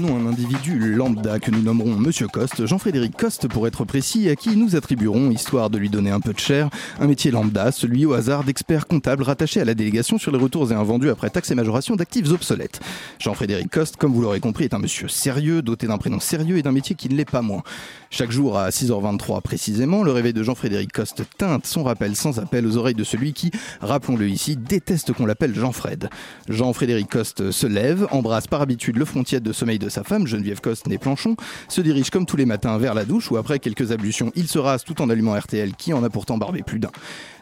Prenons un individu lambda que nous nommerons Monsieur Coste, Jean-Frédéric Coste pour être précis, à qui nous attribuerons, histoire de lui donner un peu de chair, un métier lambda, celui au hasard d'expert comptable rattaché à la délégation sur les retours et invendus après taxes et majoration d'actifs obsolètes. Jean-Frédéric Coste, comme vous l'aurez compris, est un monsieur sérieux, doté d'un prénom sérieux et d'un métier qui ne l'est pas moins. Chaque jour à 6h23 précisément, le réveil de Jean-Frédéric Coste teinte son rappel sans appel aux oreilles de celui qui, rappelons-le ici, déteste qu'on l'appelle Jean-Fred. Jean-Frédéric Coste se lève, embrasse par habitude le frontier de sommeil de sa femme, Geneviève Coste né Planchon, se dirige comme tous les matins vers la douche où après quelques ablutions, il se rase tout en allumant RTL qui en a pourtant barbé plus d'un.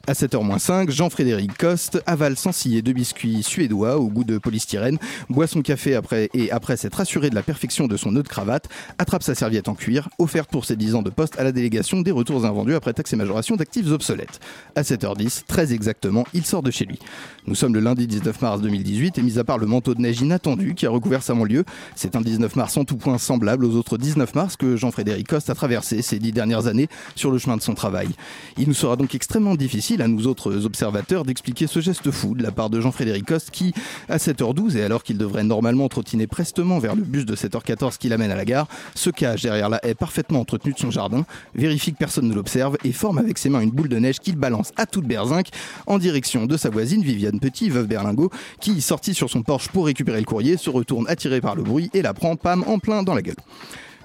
À 7h-5, Jean-Frédéric Coste avale sans ciller deux biscuits suédois au goût de polystyrène, boit son café après et après s'être assuré de la perfection de son nœud de cravate, attrape sa serviette en cuir, offerte pour ses 10 ans de poste à la délégation des retours invendus après taxes et majoration d'actifs obsolètes. À 7h10, très exactement, il sort de chez lui. Nous sommes le lundi 19 mars 2018 et mis à part le manteau de neige inattendu qui a recouvert sa lieu, c'est un 19 mars en tout point semblable aux autres 19 mars que Jean-Frédéric Coste a traversé ces dix dernières années sur le chemin de son travail. Il nous sera donc extrêmement difficile à nous autres observateurs d'expliquer ce geste fou de la part de Jean-Frédéric Coste qui, à 7h12 et alors qu'il devrait normalement trottiner prestement vers le bus de 7h14 qui l'amène à la gare, se cache derrière la haie parfaitement entretenue de son jardin, vérifie que personne ne l'observe et forme avec ses mains une boule de neige qu'il balance à toute berzinque en direction de sa voisine Viviane Petit, veuve Berlingot, qui, sortie sur son porche pour récupérer le courrier, se retourne attirée par le bruit et la prend, pam, en plein dans la gueule.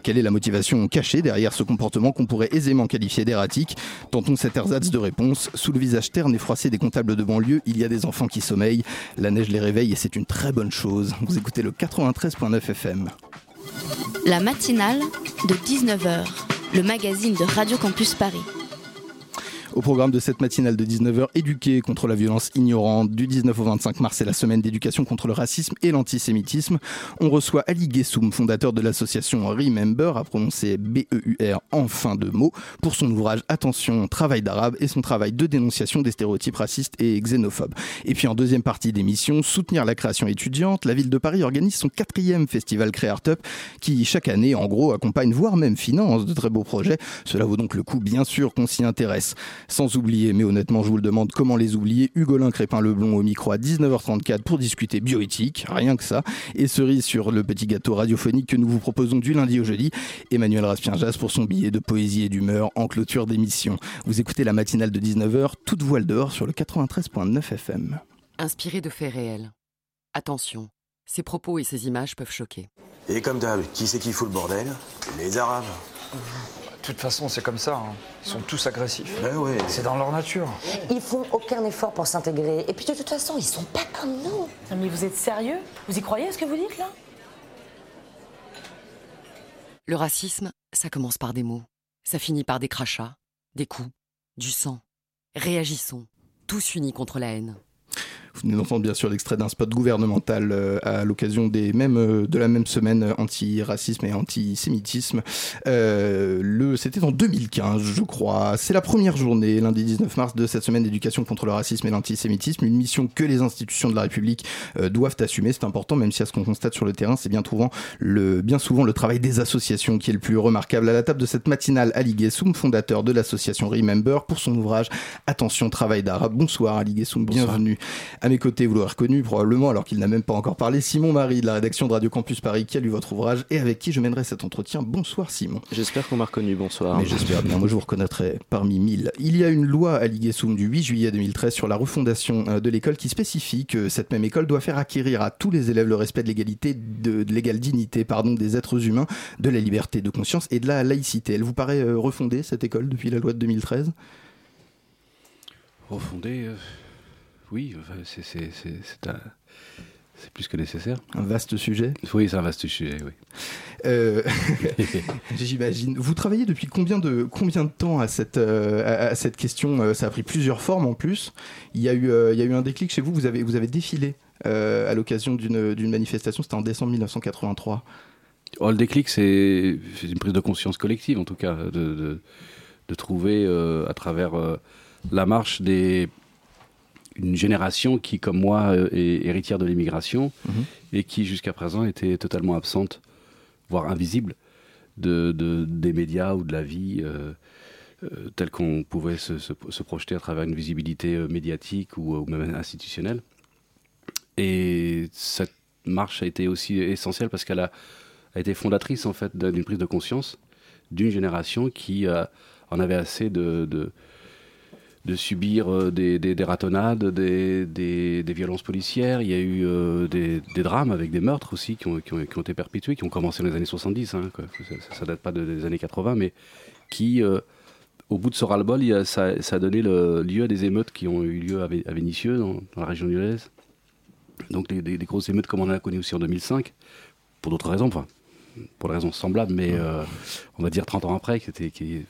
Quelle est la motivation cachée derrière ce comportement qu'on pourrait aisément qualifier d'erratique Tentons cet ersatz de réponse. Sous le visage terne et froissé des comptables de banlieue, il y a des enfants qui sommeillent. La neige les réveille et c'est une très bonne chose. Vous écoutez le 93.9 FM. La matinale de 19h, le magazine de Radio Campus Paris. Au programme de cette matinale de 19h, éduquer contre la violence ignorante. Du 19 au 25 mars, c'est la semaine d'éducation contre le racisme et l'antisémitisme. On reçoit Ali Gessoum, fondateur de l'association Remember, à prononcer B-E-U-R en fin de mots, pour son ouvrage Attention, travail d'arabe et son travail de dénonciation des stéréotypes racistes et xénophobes. Et puis en deuxième partie d'émission, soutenir la création étudiante, la ville de Paris organise son quatrième festival Créartup qui chaque année, en gros, accompagne, voire même finance de très beaux projets. Cela vaut donc le coup, bien sûr, qu'on s'y intéresse. Sans oublier, mais honnêtement, je vous le demande, comment les oublier Hugolin Crépin-Leblond au micro à 19h34 pour discuter bioéthique, rien que ça. Et cerise sur le petit gâteau radiophonique que nous vous proposons du lundi au jeudi. Emmanuel Raspien-Jas pour son billet de poésie et d'humeur en clôture d'émission. Vous écoutez la matinale de 19h, toute voile dehors sur le 93.9 FM. Inspiré de faits réels. Attention, ces propos et ces images peuvent choquer. Et comme d'hab, qui c'est qui fout le bordel? Les Arabes. De toute façon, c'est comme ça. hein. Ils sont tous agressifs. Ben ouais. C'est dans leur nature. Ils font aucun effort pour s'intégrer. Et puis de toute façon, ils sont pas comme nous. Non, mais vous êtes sérieux? Vous y croyez à ce que vous dites là? Le racisme, ça commence par des mots. Ça finit par des crachats, des coups, du sang. Réagissons, tous unis contre la haine. Vous venez d'entendre bien sûr l'extrait d'un spot gouvernemental euh, à l'occasion des mêmes, euh, de la même semaine euh, anti-racisme et antisémitisme. Euh, le, C'était en 2015, je crois. C'est la première journée, lundi 19 mars, de cette semaine d'éducation contre le racisme et l'antisémitisme. Une mission que les institutions de la République euh, doivent assumer. C'est important, même si à ce qu'on constate sur le terrain, c'est bien, souvent le, bien souvent le travail des associations qui est le plus remarquable. À la table de cette matinale, Ali Gessoum, fondateur de l'association Remember, pour son ouvrage Attention, travail d'arabe. Bonsoir Ali Gessoum, bienvenue. À mes côtés, vous l'aurez reconnu probablement, alors qu'il n'a même pas encore parlé, Simon Marie de la rédaction de Radio Campus Paris qui a lu votre ouvrage et avec qui je mènerai cet entretien. Bonsoir Simon. J'espère qu'on m'a reconnu, bonsoir. Mais j'espère bien, moi je vous reconnaîtrai parmi mille. Il y a une loi à l'IGESUM du 8 juillet 2013 sur la refondation euh, de l'école qui spécifie que cette même école doit faire acquérir à tous les élèves le respect de l'égalité, de, de l'égale dignité pardon, des êtres humains, de la liberté de conscience et de la laïcité. Elle vous paraît euh, refondée cette école depuis la loi de 2013 Refondé, euh, oui, c'est- plus que nécessaire. Un vaste sujet. Oui, c'est un vaste sujet, oui. Euh, J'imagine. Vous travaillez depuis combien de, combien de temps à cette, euh, à, cette question? Euh, Ça a pris plusieurs formes en plus. Il y a eu, il y a eu un déclic chez vous. Vous avez, vous avez défilé euh, à l'occasion d'une manifestation. C'était en décembre 1983. Oh, le déclic, c'est c'est une prise de conscience collective, en tout cas, de, de, de trouver euh, à travers euh, la marche des, une génération qui, comme moi, euh, est héritière de l'immigration Mhm. et qui, jusqu'à présent, était totalement absente, voire invisible, de, de- des médias ou de la vie euh, euh, telle qu'on pouvait se, se- se projeter à travers une visibilité médiatique ou, ou même institutionnelle. Et cette marche a été aussi essentielle parce qu'elle a, a été fondatrice en fait d'une prise de conscience d'une génération qui euh, en avait assez de, de, de subir euh, des, des, des ratonnades, des, violences policières. Il y a eu euh, des, drames avec des meurtres aussi qui ont, qui ont, qui ont été perpétués, qui ont commencé dans les années 70. hein, quoi. Ça, ça date pas de- des années 80, mais qui, euh, au bout de ce ras-le-bol, ça, ça a donné le, lieu à des émeutes qui ont eu lieu à, à Vénissieux, dans, dans la région lyonnaise. Donc des, grosses émeutes comme on en a connu aussi en 2005, pour d'autres raisons, enfin, pour des raisons semblables, mais euh, on va dire 30 ans après, qui était, qui,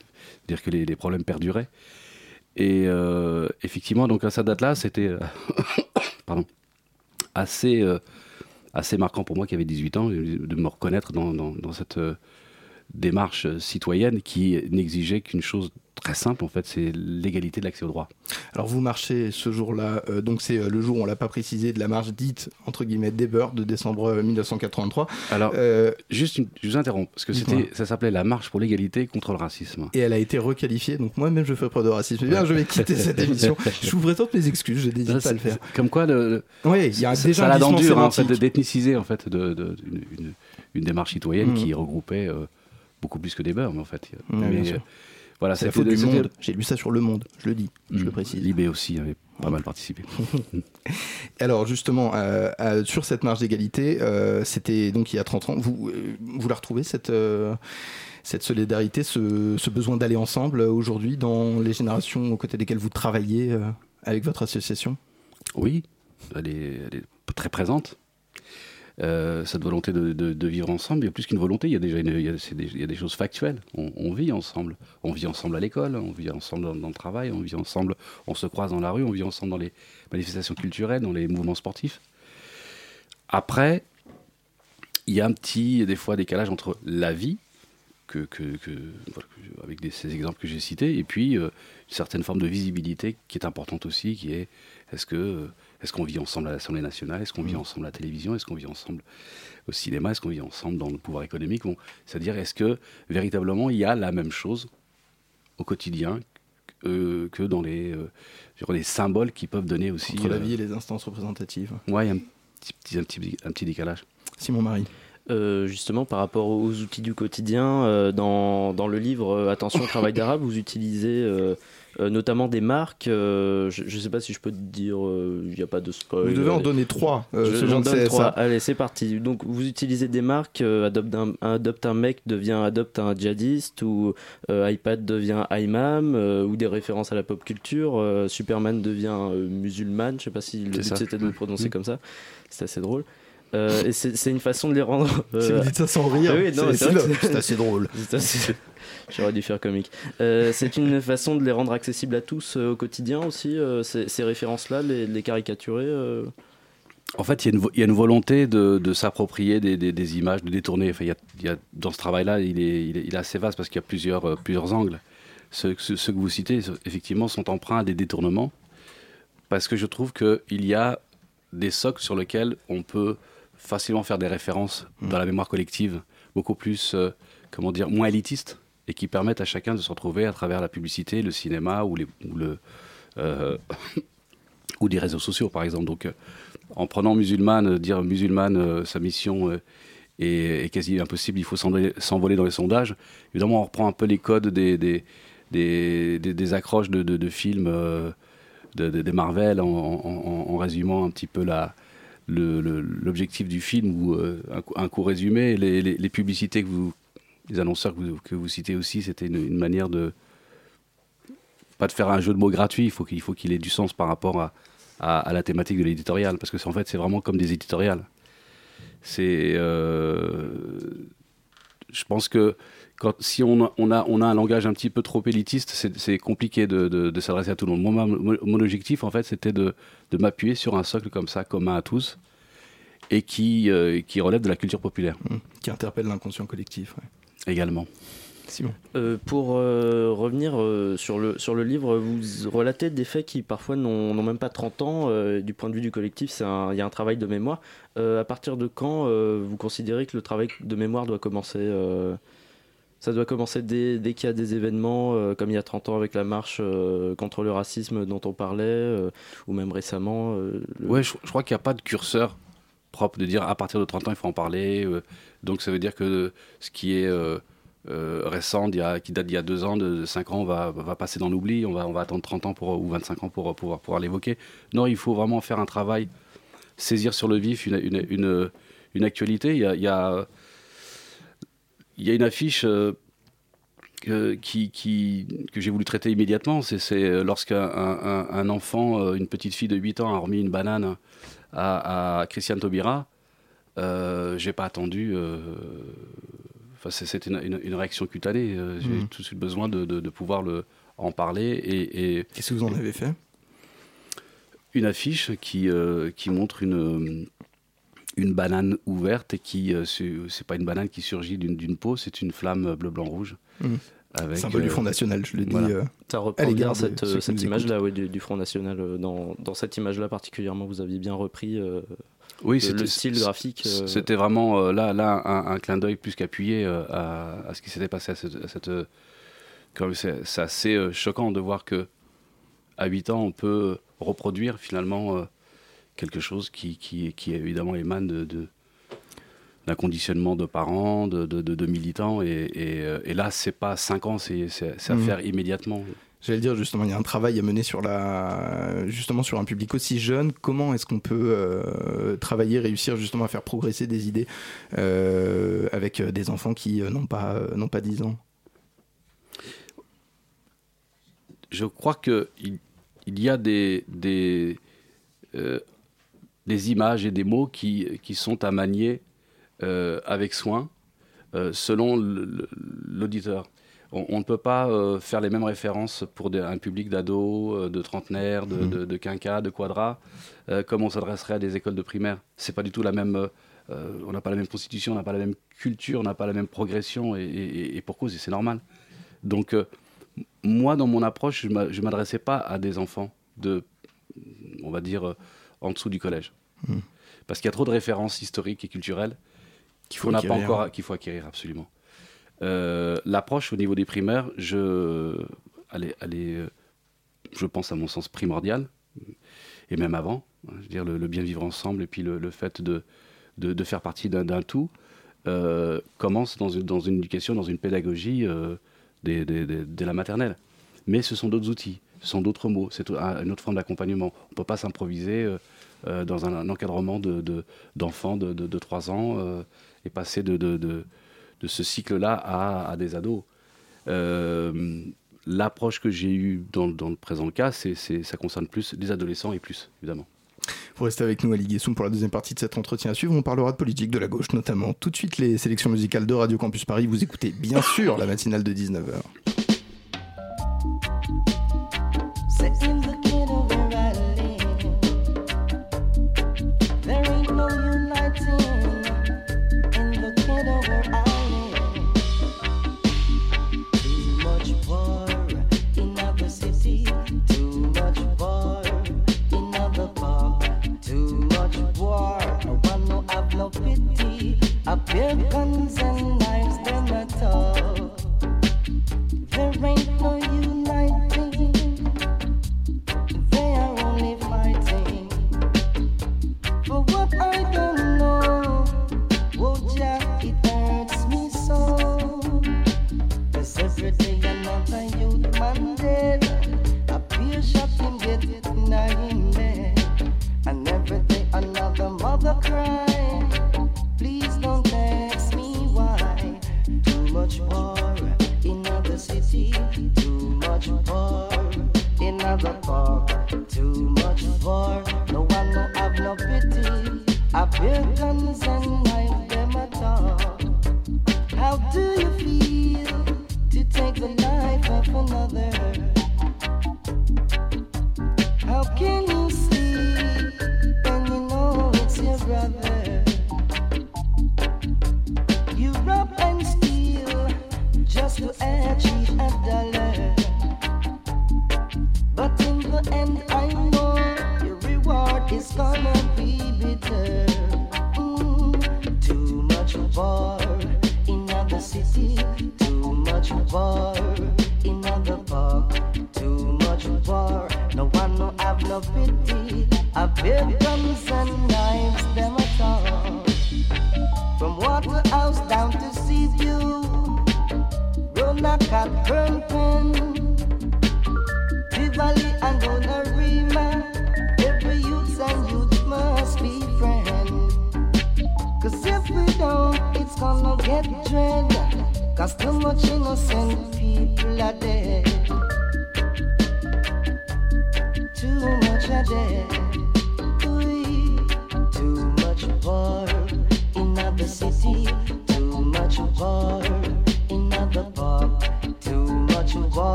dire que les, les problèmes perduraient. Et euh, effectivement, donc à cette date-là, c'était euh, assez, euh, assez marquant pour moi qui avait 18 ans de me reconnaître dans, dans- cette démarche citoyenne qui n'exigeait qu'une chose très simple, en fait, c'est l'égalité de l'accès au droit. Alors vous marchez ce jour-là, euh, donc c'est euh, le jour, on l'a pas précisé, de la marche dite entre guillemets des beurs de décembre euh, 1983. Alors, Euh, juste, une- je vous interromps, parce que c'était, ça s'appelait la marche pour l'égalité contre le racisme. et elle a été requalifiée, donc moi-même je fais preuve de racisme. Eh bien, je vais quitter cette émission. Je vous présente mes excuses, je n'hésite pas à le faire. Comme quoi, le, Oui, il y a déjà ça la dent glissement dure, hein, en fait, d'ethniciser en fait, de, de- une, une- une démarche citoyenne Mm. qui regroupait beaucoup plus que des beurs, mais en fait. Mm, mais, euh, voilà, C'est la faute du monde. J'ai lu ça sur Le Monde, je le dis, je Mm. le précise. Libé aussi avait pas mal participé. Alors justement, euh, euh, sur cette marche d'égalité, euh, c'était donc il y a 30 ans, vous, vous la retrouvez cette, cette solidarité, ce, ce besoin d'aller ensemble aujourd'hui dans les générations aux côtés desquelles vous travaillez avec votre association? Oui, elle est, elle est très présente. Euh, cette volonté de, vivre ensemble, il y a plus qu'une volonté, il y a déjà il y a, des, choses factuelles. On, vit ensemble. On vit ensemble à l'école, on vit ensemble dans, le travail, on vit ensemble, on se croise dans la rue, on vit ensemble dans les manifestations culturelles, dans les mouvements sportifs. Après, il y a un petit, des fois, décalage entre la vie, avec ces exemples que j'ai cités, et puis euh, une certaine forme de visibilité qui est importante aussi, qui est est-ce que euh, est-ce qu'on vit ensemble à l'Assemblée nationale, est-ce qu'on vit ensemble à la télévision, est-ce qu'on vit ensemble au cinéma, est-ce qu'on vit ensemble dans le pouvoir économique? Bon, C'est-à-dire est-ce que véritablement il y a la même chose au quotidien euh, que dans les, euh, les symboles qui peuvent donner aussi entre la euh, vie et les instances représentatives. Ouais, il y a un petit, petit- un, petit, un petit décalage. Simon Marie. Euh, justement, par rapport aux outils du quotidien, euh, dans, dans le livre euh, Attention au travail d'arabe, vous utilisez notamment des marques. euh, je ne sais pas si je peux te dire, euh, il n'y a pas de spoil. Vous devez en donner trois, euh, Je- J'en donne trois. Allez, c'est parti. Donc, vous utilisez des marques. euh, adopte, un, adopte un mec devient adopte un djihadiste ou euh, iPad devient imam euh, ou des références à la pop culture. euh, Superman devient euh, musulman. Je sais pas si le but c'était de le prononcer Mm. comme ça. C'est assez drôle. Euh, et c'est c'est une façon de les rendre. Si euh, vous dites ça sans rire, ah oui, non, c'est- assez drôle. c'est assez- J'aurais dû faire comique. Euh, c'est une façon de les rendre accessibles à tous euh, au quotidien aussi, euh, ces, ces références-là, les, les caricaturer. euh. En fait, il y, a une vo- il y a une volonté de, de s'approprier des, des- des images, de détourner. Enfin, il y a, y a- dans ce travail-là, il est, il, est, il est assez vaste parce qu'il y a plusieurs, euh, plusieurs angles. Ceux, ceux- ceux que vous citez, effectivement, sont emprunts à des détournements parce que je trouve qu'il y a des socles sur lesquels on peut facilement faire des références dans la mémoire collective, beaucoup plus, euh, comment dire, moins élitistes et qui permettent à chacun de se retrouver à travers la publicité, le cinéma ou, les, ou le, euh, ou des réseaux sociaux, par exemple. Donc, euh, en prenant musulmane, euh, dire musulmane, sa mission est, quasi impossible, il faut s'envoler dans les sondages. Évidemment, on reprend un peu les codes des, des, des, des- des accroches de, de- films euh, de, des Marvel en, résumant un petit peu la, l'objectif du film ou un, un court résumé. Les publicités que vous, les annonceurs que vous, citez aussi, c'était une, manière de pas de faire un jeu de mots gratuit. Il faut qu'il faut ait du sens par rapport à, la thématique de l'éditorial, parce que en fait c'est vraiment comme des éditoriales. C'est, euh, je pense que si on a, un langage un petit peu trop élitiste, c'est compliqué de, s'adresser à tout le monde. Mon, objectif, en fait, c'était de, m'appuyer sur un socle comme ça, commun à tous, et qui, euh, relève de la culture populaire Mmh. Qui interpelle l'inconscient collectif. ouais. Également. Simon. Euh, pour euh, revenir euh, sur, le, sur le livre, vous relatez des faits qui parfois n'ont même pas 30 ans. euh, du point de vue du collectif, c'est un- il y a un travail de mémoire. Euh, à partir de quand euh, vous considérez que le travail de mémoire doit commencer euh, Ça doit commencer dès, dès qu'il y a des événements, euh, comme il y a 30 ans avec la marche euh, contre le racisme dont on parlait, euh, ou même récemment. euh, le- Ouais, je, je crois qu'il n'y a pas de curseur propre de dire à partir de 30 ans il faut en parler. Donc ça veut dire que ce qui est euh, euh, récent, qui date d'il y a deux ans, de, 5 ans, va, passer dans l'oubli. On va, attendre 30 ans pour, ou 25 ans pour pouvoir, l'évoquer. Non, il faut vraiment faire un travail, saisir sur le vif une, actualité. Il y a, une affiche. euh, que, j'ai voulu traiter immédiatement, c'est- lorsqu'un un, un- un enfant, une petite fille de 8 ans, a remis une banane à Christiane Taubira. Euh, j'ai pas attendu. euh, Enfin, c'est- c'était une, une- une réaction cutanée. euh, J'ai Mhm. tout de suite besoin de, de- de pouvoir le, en parler. Et, et Qu'est-ce que vous en avez fait? Une affiche qui, euh, qui montre une, une banane ouverte et qui, euh, c'est c'est pas une banane qui surgit d'une peau, c'est une flamme bleu, blanc, rouge. Mhm. Avec, Symbole du euh, Front National, je le dis. voilà. euh, Ça à reprend bien de cette, euh, cette image-là ouais, du, du Front National. Dans, dans cette image-là particulièrement, vous aviez bien repris euh, Oui, le, c'était- le style graphique. euh, C'était vraiment euh, là, là un, un clin d'œil plus qu'appuyé euh, à, à ce qui s'était passé à cette. à cette, euh, comme c'est assez choquant de voir que à 8 ans, on peut reproduire finalement quelque chose qui, qui, qui évidemment émane de, de- d'un conditionnement de parents, de, de, de- de militants. Et, et, et là, c'est pas 5 ans, c'est à Mhm. faire immédiatement. J'allais dire justement, il y a un travail à mener sur la, justement sur un public aussi jeune. Comment est-ce qu'on peut euh, travailler, réussir justement à faire progresser des idées euh, avec euh, des enfants qui n'ont pas, n'ont pas 10 ans? Je crois que il, y a des, images et des mots qui, sont à manier avec soin selon l'auditeur. On, on ne peut pas euh, faire les mêmes références pour des- un public d'ados, euh, de trentenaires, de, Mhm. de, de quinquas, de quadras, euh, comme on s'adresserait à des écoles de primaire. C'est pas du tout la même. euh, on n'a pas la même constitution, on n'a pas la même culture, on n'a pas la même progression, et, et- et pour cause, et c'est normal. Donc, moi, dans mon approche, je ne m'adressais pas à des enfants de, on va dire, en dessous du collège. Hmm. Parce qu'il y a trop de références historiques et culturelles Qu'il faut qu'on n'a pas acquérir. encore, qu'il faut acquérir absolument. Euh, L'approche au niveau des primaires, je, elle est, euh, je pense à mon sens primordial, et même avant. hein, dire le, bien vivre ensemble et puis le, fait de, de, faire partie d'un tout euh, commence dans une, dans une éducation, dans une pédagogie euh, la maternelle. Mais ce sont d'autres outils, ce sont d'autres mots, c'est un- une autre forme d'accompagnement. On ne peut pas s'improviser dans un, encadrement d'enfants de, de, de, de 3 ans et passer de, de, ce cycle-là à, à des ados. Euh, L'approche que j'ai eue dans, le présent cas, ça concerne plus les adolescents et plus, évidemment. Vous restez avec nous, Ali Guessoum, pour la deuxième partie de cet entretien à suivre. On parlera de politique, de la gauche notamment. Tout de suite, les sélections musicales de Radio Campus Paris. Vous écoutez bien sûr la matinale de 19h. 别放在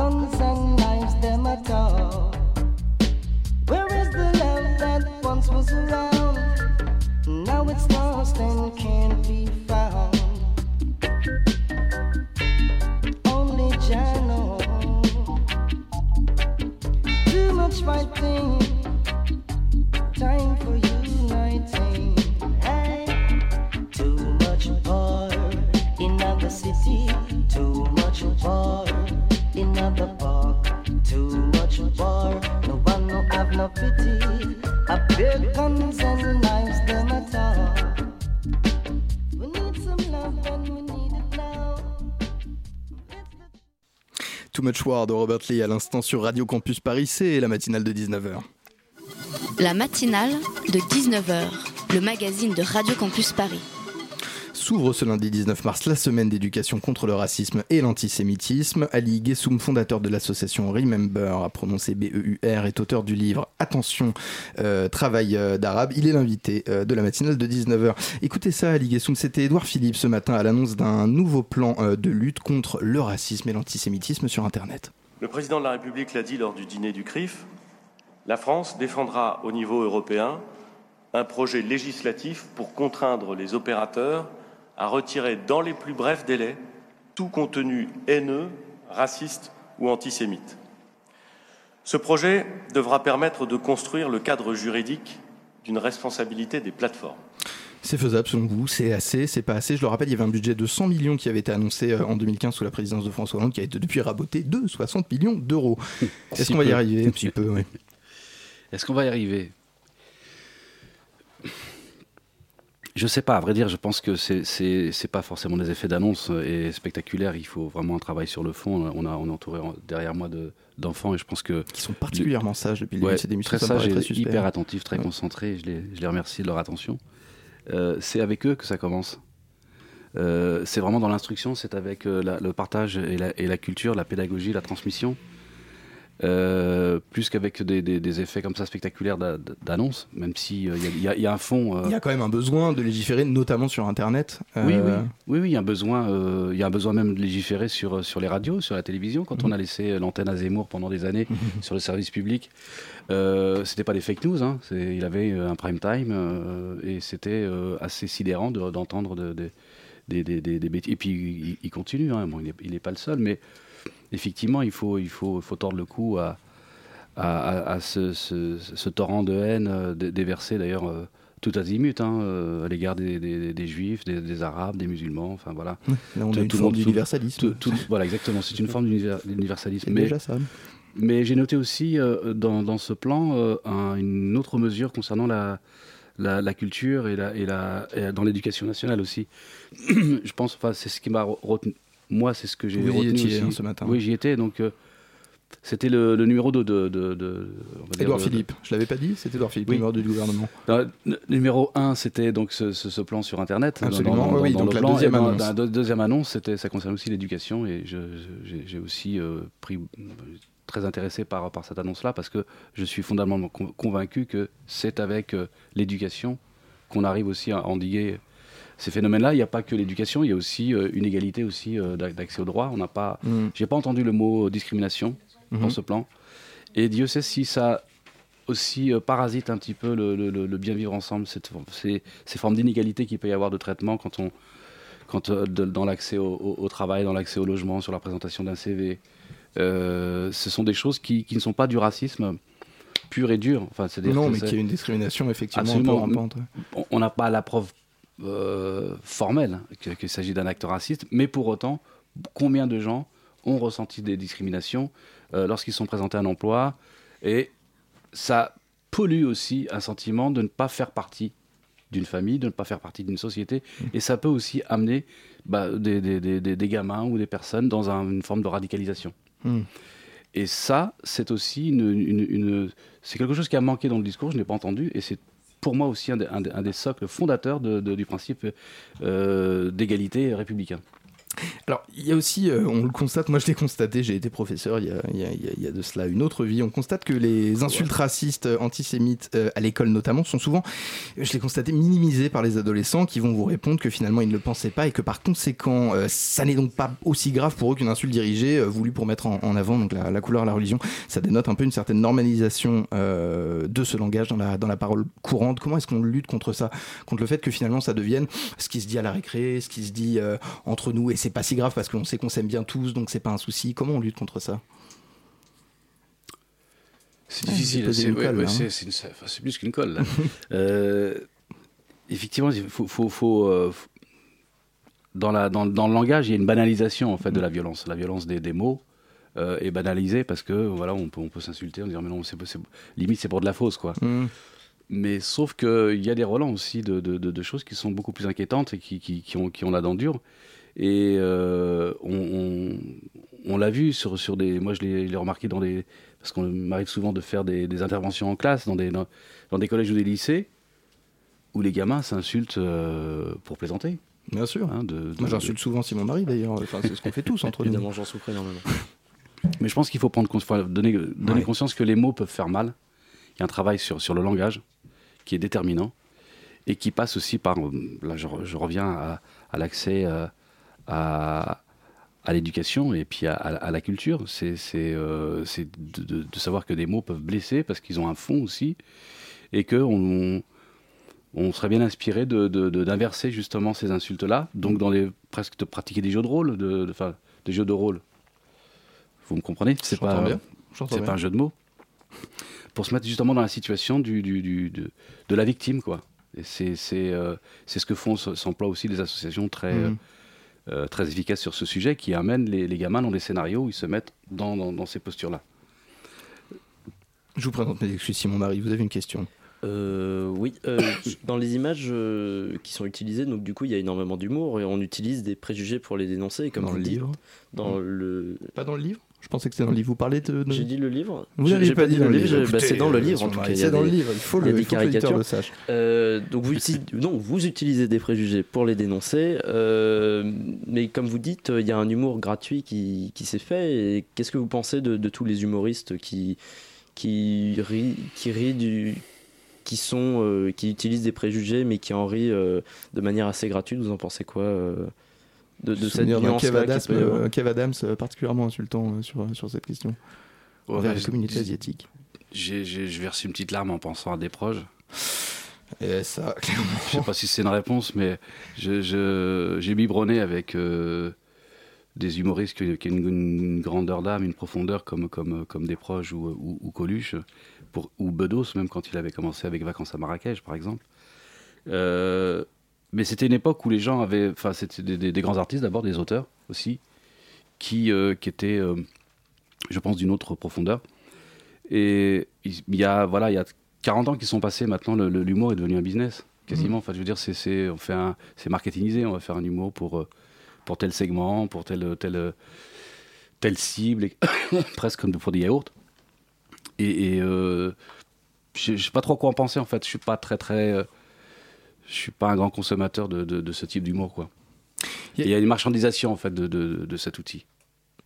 guns and knives them at all. Where is the love that once was around? Now it's lost and can't be found. Too Much War de Robert Lee à l'instant sur Radio Campus Paris, c'est la matinale de 19h. La matinale de 19h, le magazine de Radio Campus Paris. S'ouvre ce lundi 19 mars la semaine d'éducation contre le racisme et l'antisémitisme. Ali Gessoum, fondateur de l'association Remember, a prononcé BEUR, est auteur du livre Attention, euh, travail euh, d'arabe. Il est l'invité euh, de la matinale de 19h. Écoutez ça, Ali Gessoum, c'était Édouard Philippe ce matin à l'annonce d'un nouveau plan de lutte contre le racisme et l'antisémitisme sur Internet. Le président de la République l'a dit lors du dîner du CRIF, la France défendra au niveau européen un projet législatif pour contraindre les opérateurs à retirer dans les plus brefs délais tout contenu haineux, raciste ou antisémite. Ce projet devra permettre de construire le cadre juridique d'une responsabilité des plateformes. C'est faisable selon vous C'est assez C'est pas assez Je le rappelle, il y avait un budget de 100 millions qui avait été annoncé euh, en 2015 sous la présidence de François Hollande qui a été depuis raboté de 60 millions d'euros. Est-ce Si qu'on va y arriver? Un petit peu, oui. Est-ce qu'on va y arriver? Je sais pas, à vrai dire, je pense que c'est pas forcément des effets d'annonce et spectaculaires. Il faut vraiment un travail sur le fond. On a on est entouré en- derrière moi de d'enfants et je pense que qui sont particulièrement sages depuis le début de cette émission, Très sages hyper attentifs, très Ouais. concentrés. Je les je les remercie de leur attention. Euh, c'est avec eux que ça commence. Euh, c'est vraiment dans l'instruction, c'est avec euh, la- le partage et la, et la culture, la pédagogie, la transmission. Euh, plus qu'avec des, des- des effets comme ça spectaculaires d'a- d'annonce, même si euh, il y a- il y, a- il y a un fond. euh, Il y a quand même un besoin de légiférer, notamment sur Internet. oui, Euh, oui, oui, oui, il y a un besoin, euh, il y a un besoin même de légiférer sur, sur les radios, sur la télévision. Quand on a laissé l'antenne à Zemmour pendant des années sur le service public, euh, c'était pas des fake news. Hein, il avait euh, un prime time euh, et c'était euh, assez sidérant de- d'entendre de, de- des, des, des, des bêtises. Et puis il, il continue. Hein, bon, il n'est pas le seul, mais effectivement, il faut, il faut, faut tordre le cou à, à, ce, ce- ce torrent de haine euh, dé- déversé d'ailleurs euh, tout azimut hein, euh, à l'égard des, des- des juifs, des, des arabes, des musulmans, enfin voilà. Là, on a Tout- une tout forme d'universalisme. voilà, exactement, c'est une forme d'univer- d'universalisme. Mais, déjà ça. mais j'ai noté aussi euh, dans, dans ce plan euh, un- une autre mesure concernant la, la, la culture et, la, et, la, et dans l'éducation nationale aussi. Je pense, enfin, c'est ce qui m'a retenu. Moi, c'est ce que j'ai Vous y retenu étiez, aussi. hein, ce matin. Oui, j'y étais. Donc, euh, c'était le, le numéro 2 de. de, dire Édouard de- Philippe, je l'avais pas dit, c'était Édouard Philippe, Oui. numéro du gouvernement. Non, le numéro 1, c'était donc ce, ce- ce plan sur Internet. Absolument, oui, donc le la plan. deuxième Et dans- annonce. dans la deux- deuxième annonce, c'était, ça concerne aussi l'éducation. Et j'ai, aussi euh, pris, très intéressé par, par cette annonce-là parce que je suis fondamentalement con- convaincu que c'est avec euh, l'éducation qu'on arrive aussi à endiguer ces phénomènes-là. Il n'y a pas que l'éducation, il y a aussi euh, une égalité aussi euh, d'ac- d'accès au droit. On n'a pas, Mm. j'ai pas entendu le mot euh, discrimination dans Mhm. ce plan. Et Dieu sait si ça aussi euh, parasite un petit peu le, le- le- le bien vivre ensemble, cette ces, ces formes d'inégalité qu'il peut y avoir de traitement quand on, quand, euh, de- dans l'accès au, au- au travail, dans l'accès au logement, sur la présentation d'un CV. Euh, ce sont des choses qui, qui ne sont pas du racisme pur et dur. Enfin, c'est-à-dire Non, mais c'est- y a une discrimination effectivement Absolument. un peu rampante. on n'a pas la preuve euh, formelle que- qu'il s'agit d'un acte raciste, mais pour autant, combien de gens ont ressenti des discriminations euh, lorsqu'ils sont présentés à un emploi et ça pollue aussi un sentiment de ne pas faire partie d'une famille, de ne pas faire partie d'une société, et ça peut aussi amener bah, des, des- des- des- des gamins ou des personnes dans un- une forme de radicalisation. Hmm. Et ça, c'est aussi une, une- une- c'est quelque chose qui a manqué dans le discours, je n'ai pas entendu, et c'est pour moi aussi un des, socles fondateurs du principe euh, d'égalité républicain. Alors, il y a aussi, euh, on le constate, moi je l'ai constaté, j'ai été professeur il y, a, il y a- il y a- il y a de cela une autre vie, on constate que les insultes racistes, euh, antisémites, euh, à l'école notamment, sont souvent, je l'ai constaté, minimisées par les adolescents qui vont vous répondre que finalement ils ne le pensaient pas et que par conséquent, euh, ça n'est donc pas aussi grave pour eux qu'une insulte dirigée voulue pour mettre en, en avant donc la, la couleur, la religion. Ça dénote un peu une certaine normalisation de ce langage dans la, dans la parole courante. Comment est-ce qu'on lutte contre ça Contre le fait que finalement ça devienne ce qui se dit à la récré, ce qui se dit entre nous, et c'est pas si grave parce qu'on sait qu'on s'aime bien tous, donc c'est pas un souci. Comment on lutte contre ça? C'est difficile, c'est ouais, ouais, hein. plus qu'une colle. là. Euh, effectivement, il faut, faut- faut, euh, dans, la, dans, dans le langage, il y a une banalisation en fait de la violence. La violence des, des mots euh, est banalisée parce que voilà, on peut, on peut s'insulter, on dire mais non, c'est- limite c'est pour de la fausse quoi. Mm. Mais sauf qu'il y a des relents aussi de, de- de- de choses qui sont beaucoup plus inquiétantes et qui, qui- qui ont, qui ont la dent dure. Et euh, on, on- on l'a vu sur, sur des. Moi, je l'ai je l'ai remarqué dans des. Parce qu'on m'arrive souvent de faire des, des interventions en classe, dans des, dans, dans des collèges ou des lycées, où les gamins s'insultent euh, pour plaisanter. Bien sûr. Hein, de- de- Moi de- j'insulte souvent Simon Marie d'ailleurs, enfin, c'est ce qu'on fait tous entre nous. Évidemment, j'en souffre énormément. Mais je pense qu'il faut prendre faut donner, donner Ouais. conscience que les mots peuvent faire mal. Il y a un travail sur, sur le langage qui est déterminant et qui passe aussi par. euh, Là, je, re- je reviens à, à l'accès euh, à, à l'éducation et puis à, à- à la culture. C'est euh, de, de- de savoir que des mots peuvent blesser parce qu'ils ont un fond aussi et que on, on serait bien inspiré de- d'inverser justement ces insultes-là. Donc, dans les, presque de pratiquer des jeux de rôle, de, enfin, des jeux de rôle. Vous me comprenez? C'est pas, c'est pas un jeu de mots. Pour se mettre justement dans la situation du, du- du- de, de la victime, quoi. C'est, euh, ce que font, s'emploient aussi les associations très, Mhm. Euh, très efficaces sur ce sujet, qui amènent les, les gamins dans des scénarios où ils se mettent dans, dans- dans ces postures-là. Je vous présente mes excuses Simon Marie, vous avez une question. Euh, oui, euh, dans les images euh, qui sont utilisées, donc du coup il y a énormément d'humour et on utilise des préjugés pour les dénoncer. Comme Dans le dites, livre Dans le. Pas dans le livre Je pensais que c'était dans le livre. Vous parlez de. de- J'ai dit le livre Vous J'ai- n'avez pas dit le livre. bah, c'est dans le livre en tout cas. C'est dans le livre, il faut le il faut que le sache. Euh, donc vous, non, vous utilisez des préjugés pour les dénoncer, euh, mais comme vous dites, il y a un humour gratuit qui, qui s'est fait. Et qu'est-ce que vous pensez de, de tous les humoristes qui qui rient, qui rient du qui sont euh, qui utilisent des préjugés mais qui en rient de manière assez gratuite? Vous en pensez quoi de, de cette nuance Kev euh, Kev Adams, euh, particulièrement insultant euh, sur, sur cette question. Ouais, envers la je- communauté asiatique. J'ai, j'ai, je verse une petite larme en pensant à des proches. Et ça, clairement. Je sais pas si c'est une réponse, mais je, je- j'ai biberonné avec euh, des humoristes qui, qui ont une, une grandeur d'âme, une profondeur comme, comme, comme des proches ou, ou, ou Coluche, pour, ou Bedos, même quand il avait commencé avec Vacances à Marrakech, par exemple. Euh, mais c'était une époque où les gens avaient. Enfin, c'était des, des- des grands artistes d'abord, des auteurs aussi, qui, euh, qui étaient, euh, je pense, d'une autre profondeur. Et il y a, voilà, il y a 40 ans qui sont passés, maintenant, l'humour est devenu un business, quasiment. Enfin, je veux dire, c'est, c'est, on fait un, c'est marketingisé, on va faire un humour pour, euh, pour tel segment, pour telle, telle, telle cible, et presque comme pour des yaourts. Et, et, euh, je je sais pas trop quoi en penser, en fait. Je suis pas très, très. euh, je suis pas un grand consommateur de, de- de ce type d'humour, quoi. Il y a- une marchandisation, en fait, de, de- cet outil.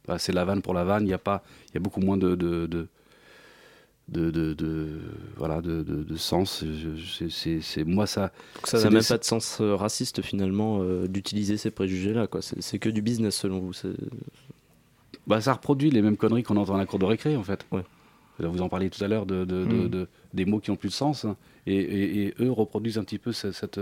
Bah, c'est la vanne pour la vanne. Il y a pas, il y a beaucoup moins de, de, de voilà de, sens c'est moi ça Donc ça n'a même pas de sens euh, raciste finalement euh, d'utiliser ces préjugés-là. quoi. C'est que du business selon vous. bah, ça reproduit les mêmes conneries qu'on entend à la cour de récré en fait Ouais. Vous en parliez tout à l'heure de, de, de- Mm. de- des mots qui ont plus de sens hein. et, et- et eux reproduisent un petit peu cette, cette,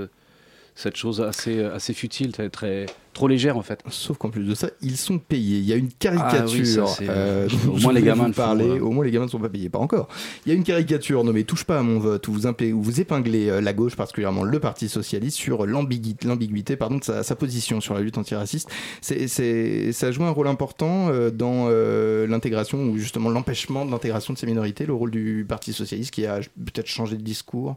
cette chose assez, assez futile très, très trop légère en fait Sauf qu'en plus de ça, ils sont payés. Il y a une caricature. Ah oui, c'est- euh, au moins les gamins font, parler. Au moins les gamins ne sont pas payés, pas encore. Il y a une caricature nommée Touche pas à mon vote où vous, où vous épinglez euh, la gauche, particulièrement le Parti socialiste, sur l'ambiguïté pardon, de sa, sa position sur la lutte antiraciste. C'est, ça joue un rôle important euh, dans euh, l'intégration ou justement l'empêchement de l'intégration de ces minorités, le rôle du Parti socialiste qui a peut-être changé de discours.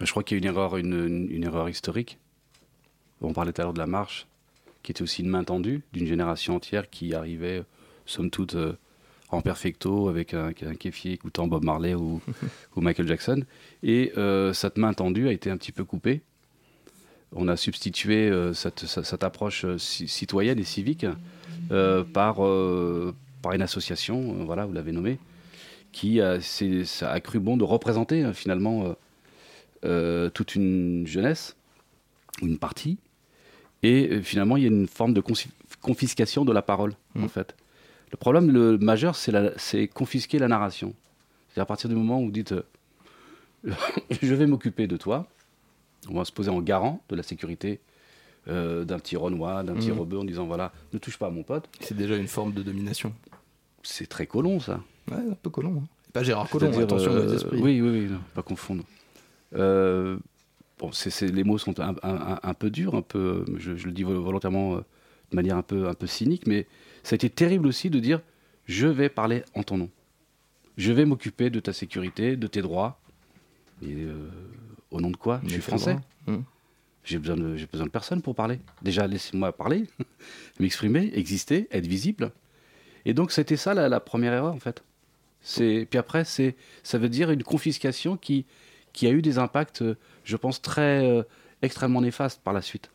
Je crois qu'il y a une erreur une, une- une erreur historique. On parlait tout à l'heure de la marche qui était aussi une main tendue d'une génération entière qui arrivait somme toute euh, en perfecto avec un, un kéfier écoutant Bob Marley ou, ou Michael Jackson. Et euh, cette main tendue a été un petit peu coupée. On a substitué euh, cette, approche ci- citoyenne et civique par, par une association, voilà, vous l'avez nommé, qui a, cru bon de représenter finalement toute une jeunesse, ou une partie, et euh, finalement il y a une forme de confiscation de la parole, en fait. Le problème le majeur, c'est confisquer la narration. C'est à partir du moment où vous dites euh, je vais m'occuper de toi, on va se poser en garant de la sécurité euh, d'un petit Renoir, d'un petit Mhm. rebeu en disant voilà, ne touche pas à mon pote. C'est déjà une forme de domination. C'est très colon ça. Ouais, un peu colon. hein. Pas Gérard Collomb, attention euh. Oui, oui, oui, non, pas confondre. Euh, bon, les mots sont un, un- un- un peu durs, un peu, je, je le dis vol- volontairement euh, de manière un peu, un peu cynique, mais ça a été terrible aussi de dire je vais parler en ton nom. Je vais m'occuper de ta sécurité, de tes droits. Et euh, au nom de quoi? Je suis français. droit Hum. J'ai besoin, de, besoin de personne pour parler. Déjà, laissez-moi parler, m'exprimer, exister, être visible. Et donc, c'était ça la, la première erreur, en fait. Puis après, c'est, ça veut dire une confiscation qui, qui a eu des impacts, euh, je pense, très euh, extrêmement néfastes par la suite.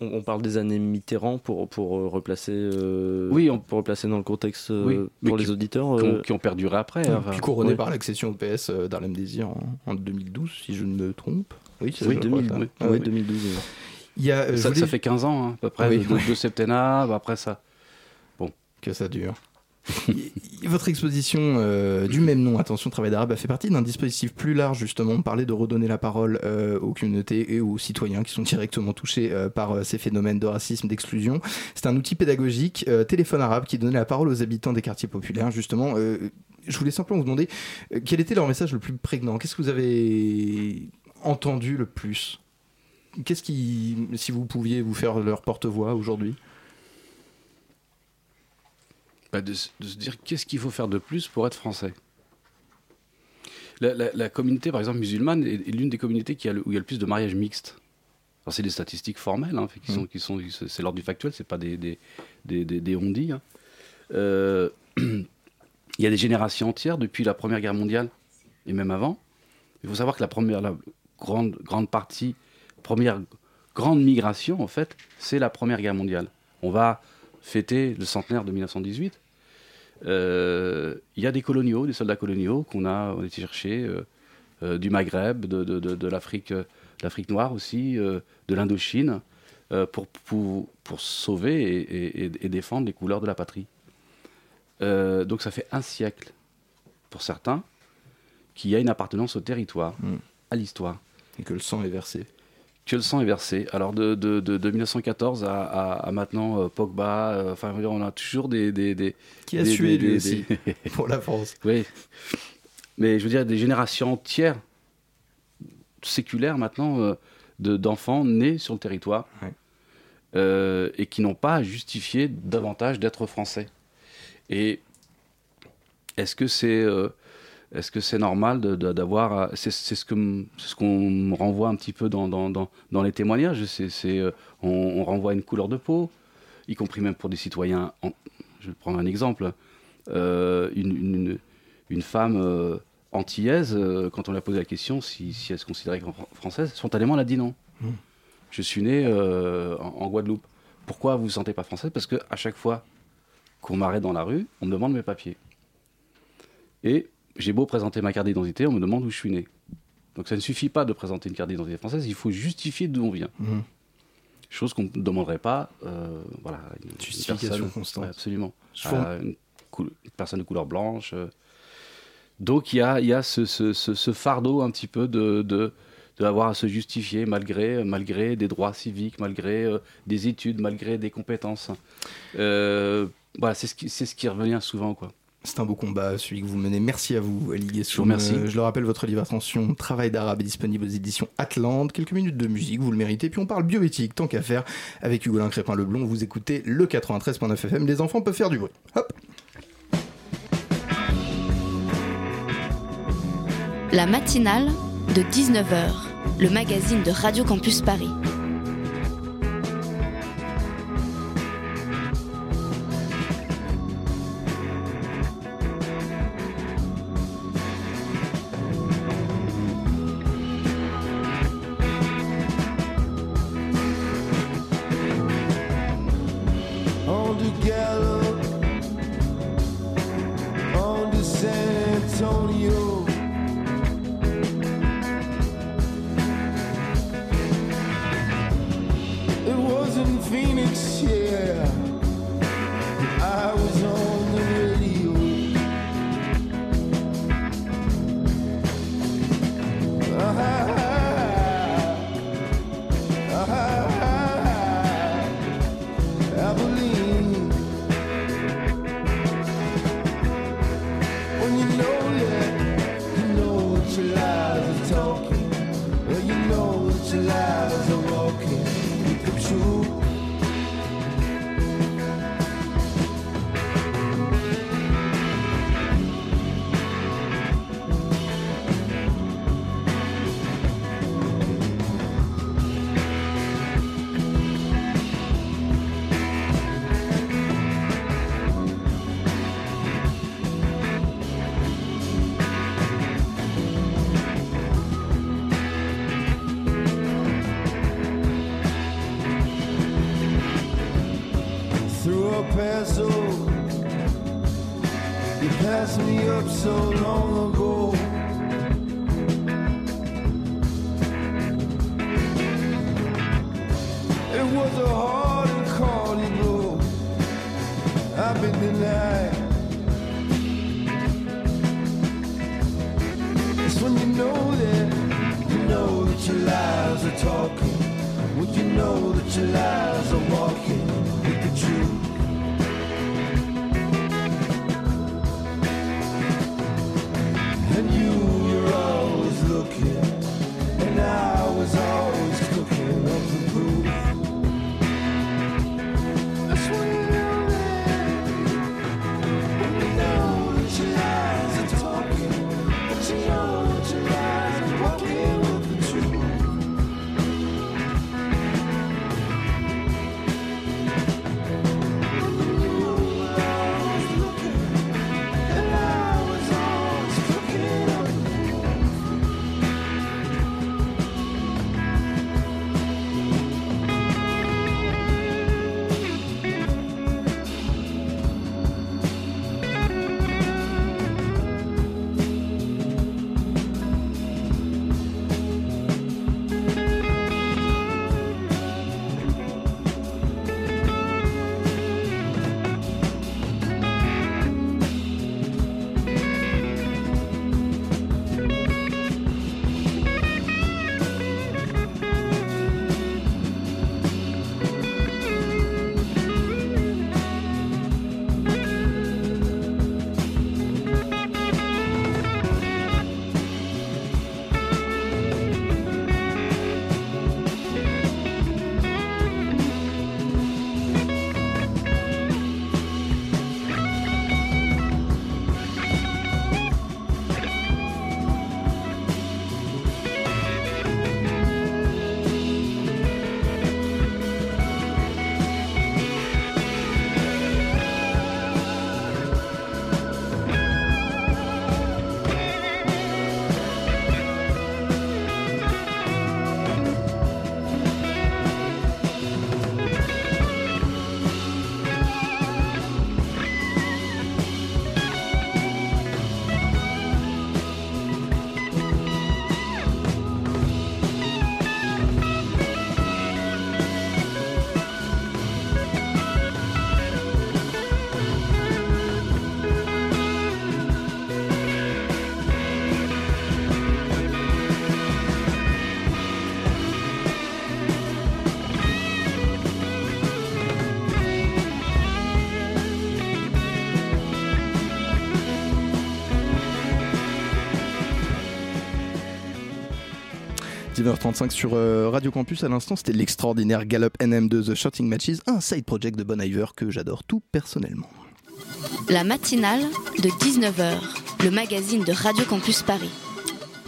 On, on parle des années Mitterrand pour, pour euh, replacer, euh, Oui, on- pour replacer dans le contexte euh, Oui, pour qui- les auditeurs. qui ont, qui ont perduré après. Ouais, enfin, puis couronné ouais. par l'accession au PS euh, d'Harlem Désir en, en 2012, si je ne me trompe. Oui, c'est Oui, ça, je crois, 2000, ça. oui. Ah, ouais, oui. 2012. ouais. Il y a, euh, je ça, voulais- ça fait 15 ans, hein, à peu près, Oui, de, de- septennat, bah, après ça. que ça dure. Votre exposition euh, du même nom, Attention Travail d'Arabe, a fait partie d'un dispositif plus large, justement. On parlait de redonner la parole euh, aux communautés et aux citoyens qui sont directement touchés euh, par ces phénomènes de racisme, d'exclusion. C'est un outil pédagogique, téléphone arabe, qui donnait la parole aux habitants des quartiers populaires, justement. Je voulais simplement vous demander quel était leur message le plus prégnant? Qu'est-ce que vous avez entendu le plus? Qu'est-ce qui, si vous pouviez vous faire leur porte-voix aujourd'hui? Bah, de, se dire qu'est-ce qu'il faut faire de plus pour être français. La, la- la communauté, par exemple, musulmane, est, est l'une des communautés qui a le- où il y a le plus de mariages mixtes. Alors, c'est des statistiques formelles, hein, fait, qui sont, qui sont, c'est l'ordre du factuel, c'est pas des, des, des, des, des on-dit, hein. Euh, il y a des générations entières depuis la Première Guerre mondiale et même avant. Il faut savoir que la première, la grande, grande partie, première grande migration, en fait, c'est la Première Guerre mondiale. On va fêter le centenaire de 1918. Euh, Il y a des coloniaux, des soldats coloniaux qu'on a, on a été chercher euh, euh, du Maghreb, de, de- de- de l'Afrique, l'Afrique noire aussi, de l'Indochine, pour, pour, pour sauver et, et- et défendre les couleurs de la patrie. Donc ça fait un siècle, pour certains, qu'il y a une appartenance au territoire, Mm. à l'histoire. Et que le sang est versé. Que le sang est versé. Alors de, de, de, de 1914 à, à- à maintenant euh, Pogba, euh, enfin on a toujours des... des, des Qui a des- sué, lui aussi, pour la France. Oui. Mais je veux dire, des générations entières séculaires maintenant euh, de- d'enfants nés sur le territoire et qui n'ont pas à justifier davantage d'être français. Et est-ce que c'est est-ce que c'est normal d'avoir à- c'est ce c'est ce qu'on me renvoie un petit peu dans, dans, dans, dans les témoignages c'est euh, on, on renvoie une couleur de peau y compris même pour des citoyens en- je vais prendre un exemple euh, une, une, une femme euh, antillaise euh, quand on lui a posé la question si, si elle se considérait comme fran- française spontanément elle a dit non Mm. je suis né euh, en, en Guadeloupe pourquoi vous vous sentez pas française? Parce que à chaque fois qu'on m'arrête dans la rue, on me demande mes papiers. Et j'ai beau présenter ma carte d'identité, on me demande où je suis né. Donc ça ne suffit pas de présenter une carte d'identité française, il faut justifier d'où on vient. Mhm. Chose qu'on ne demanderait pas, euh, voilà, une, Justification personne- constante. ouais, absolument. Forme- une, personne de couleur blanche. euh. Donc il y a, il y a ce, ce- ce- ce fardeau un petit peu de, de, de avoir à se justifier malgré, malgré des droits civiques, malgré euh, des études, malgré des compétences. Euh, voilà, c'est ce qui, ce qui revient souvent, quoi. C'est un beau combat, celui que vous menez. Merci à vous, Ali Guessoum. Je vous remercie. Euh, je le rappelle, votre livre Attention, Travail d'arabe est disponible aux éditions Atlante. Quelques minutes de musique, vous le méritez. Puis on parle bioéthique, tant qu'à faire. Avec Hugolin Crépin-Leblond, vous écoutez le 93.9 FM. Les enfants peuvent faire du bruit. Hop La matinale de 19h, le magazine de Radio Campus Paris. So long ago. It was a hard and corny blow. I've been denied. It's when you know that, you know that your lies are talking. When you know that your lies are walking 19h35 sur euh, Radio Campus. À l'instant, c'était l'extraordinaire Gallop NM de The Shooting Matches, un side project de Bon Iver que j'adore tout personnellement. La matinale de 19h, le magazine de Radio Campus Paris.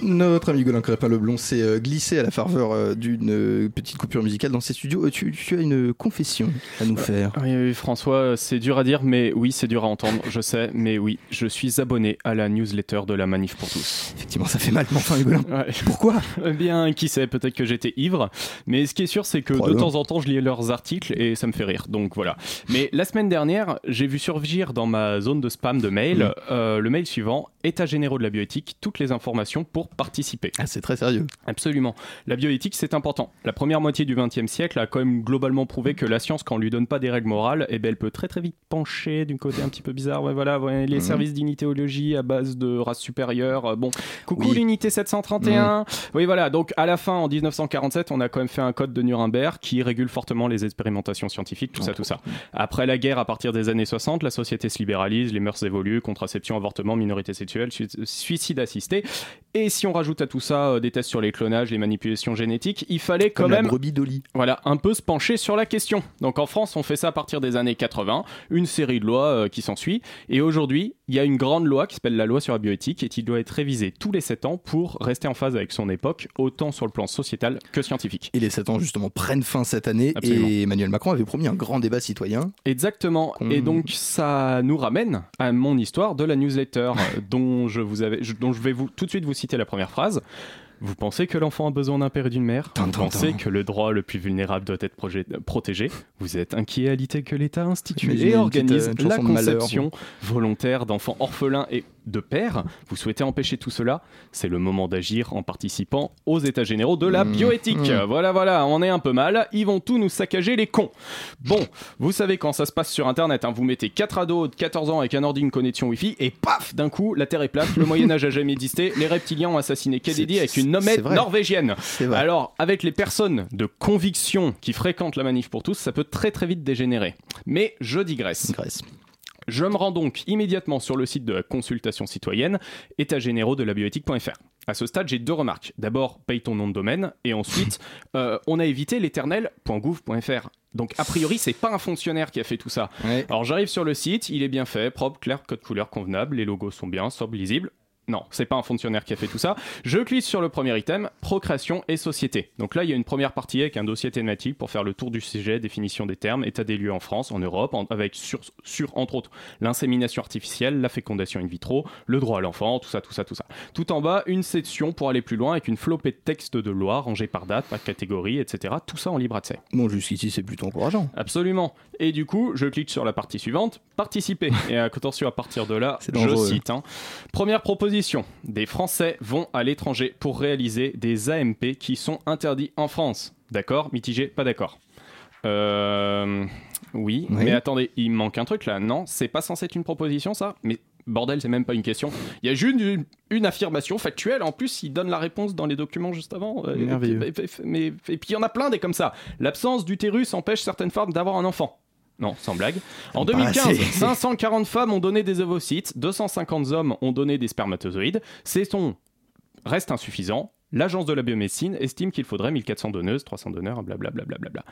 Notre ami Golin Crépin Leblon s'est euh, glissé à la faveur euh, d'une euh, petite coupure musicale dans ses studios. Tu, tu as une confession à nous faire. Oui, oui, François, c'est dur à dire, mais oui, c'est dur à entendre, je sais, mais oui, je suis abonné à la newsletter de la Manif pour tous. Effectivement, ça fait mal, mais enfin, Golin. Pourquoi? Eh bien, qui sait, peut-être que j'étais ivre, mais ce qui est sûr, c'est que de temps en temps, je lis leurs articles et ça me fait rire, donc voilà. Mais la semaine dernière, j'ai vu surgir dans ma zone de spam de mail euh, le mail suivant État généraux de la bioéthique, toutes les informations pour participer. Ah, c'est très sérieux. Absolument. La bioéthique, c'est important. La première moitié du XXe siècle a quand même globalement prouvé que la science, quand on lui donne pas des règles morales, eh ben, elle peut très très vite pencher d'une côté un petit peu bizarre. Ouais, voilà, ouais, les Mhm. services d'unitéologie à base de race supérieure. euh, Bon, coucou Oui. l'unité 731. Oui, voilà. Donc à la fin, en 1947, on a quand même fait un code de Nuremberg qui régule fortement les expérimentations scientifiques, tout ça, tout ça. Après la guerre, à partir des années 60, la société se libéralise, les mœurs évoluent, contraception, avortement, minorité sexuelle, su- suicide assisté. Et si on rajoute à tout ça euh, des tests sur les clonages, les manipulations génétiques, il fallait quand Comme la même brebis voilà, un peu se pencher sur la question. Donc en France, on fait ça à partir des années 80, une série de lois euh, qui s'ensuit. Et aujourd'hui, il y a une grande loi qui s'appelle la loi sur la bioéthique et qui doit être révisée tous les 7 ans pour rester en phase avec son époque, autant sur le plan sociétal que scientifique. Et les 7 ans, justement, prennent fin cette année. Absolument. Et Emmanuel Macron avait promis un grand débat citoyen. Exactement. Et donc ça nous ramène à mon histoire de la newsletter dont je vous avais, dont je vais vous tout de suite vous citer la première phrase. Vous pensez que l'enfant a besoin d'un père et d'une mère? Vous pensez que le droit le plus vulnérable doit être protégé? Vous êtes inquiet à l'idée que l'État institue et organise euh, la conception volontaire d'enfants orphelins et de pères Vous souhaitez empêcher tout cela? C'est le moment d'agir en participant aux États généraux de la Mmh. bioéthique. Mmh. Voilà, voilà, on est un peu mal. Ils vont tout nous saccager les cons. Bon, vous savez quand ça se passe sur Internet, hein, vous mettez 4 ados de 14 ans avec un ordi, une connexion Wi-Fi, et paf, d'un coup, la Terre est plate, le Moyen-Âge a jamais existé, les reptiliens ont assassiné Kennedy avec une nommette norvégienne. Alors, avec les personnes de conviction qui fréquentent la manif pour tous, ça peut très très vite dégénérer. Mais je digresse. Je me rends donc immédiatement sur le site de la consultation citoyenne, états généraux de la bioéthique.fr. À ce stade, j'ai deux remarques. D'abord, paye ton nom de domaine, et ensuite, euh, on a évité l'éternel.gouv.fr. Donc, a priori, c'est pas un fonctionnaire qui a fait tout ça. Alors, j'arrive sur le site, il est bien fait, propre, clair, code couleur convenable, les logos sont bien, sobres, lisibles. Non, c'est pas un fonctionnaire qui a fait tout ça. Je clique sur le premier item, procréation et société. Donc là, il y a une première partie avec un dossier thématique pour faire le tour du sujet, définition des termes, état des lieux en France, en Europe, en- avec sur, sur, entre autres l'insémination artificielle, la fécondation in vitro, le droit à l'enfant, tout ça, tout ça, tout ça. Tout en bas, une section pour aller plus loin avec une flopée de textes de loi rangés par date, par catégorie, etc. Tout ça en libre accès. Bon, jusqu'ici, c'est plutôt encourageant. Absolument. Et du coup, je clique sur la partie suivante, participer. Et attention, à partir de là, C'est je cite. hein. Première proposition des Français vont à l'étranger pour réaliser des AMP qui sont interdits en France. D'accord Mitigé Pas d'accord. Euh, oui, Oui. mais attendez, il manque un truc là. Non, c'est pas censé être une proposition ça? Mais bordel, c'est même pas une question. Il y a juste une, une affirmation factuelle. En plus, il donne la réponse dans les documents juste avant. Euh, Merveilleux. et puis- mais, et puis il y en a plein des comme ça. L'absence d'utérus empêche certaines femmes d'avoir un enfant. Non, sans blague. En Pas 2015, assez. 540 femmes ont donné des ovocytes, 250 hommes ont donné des spermatozoïdes. C'est son reste insuffisant. L'agence de la biomédecine estime qu'il faudrait 1400 donneuses, 300 donneurs, blablabla. Bla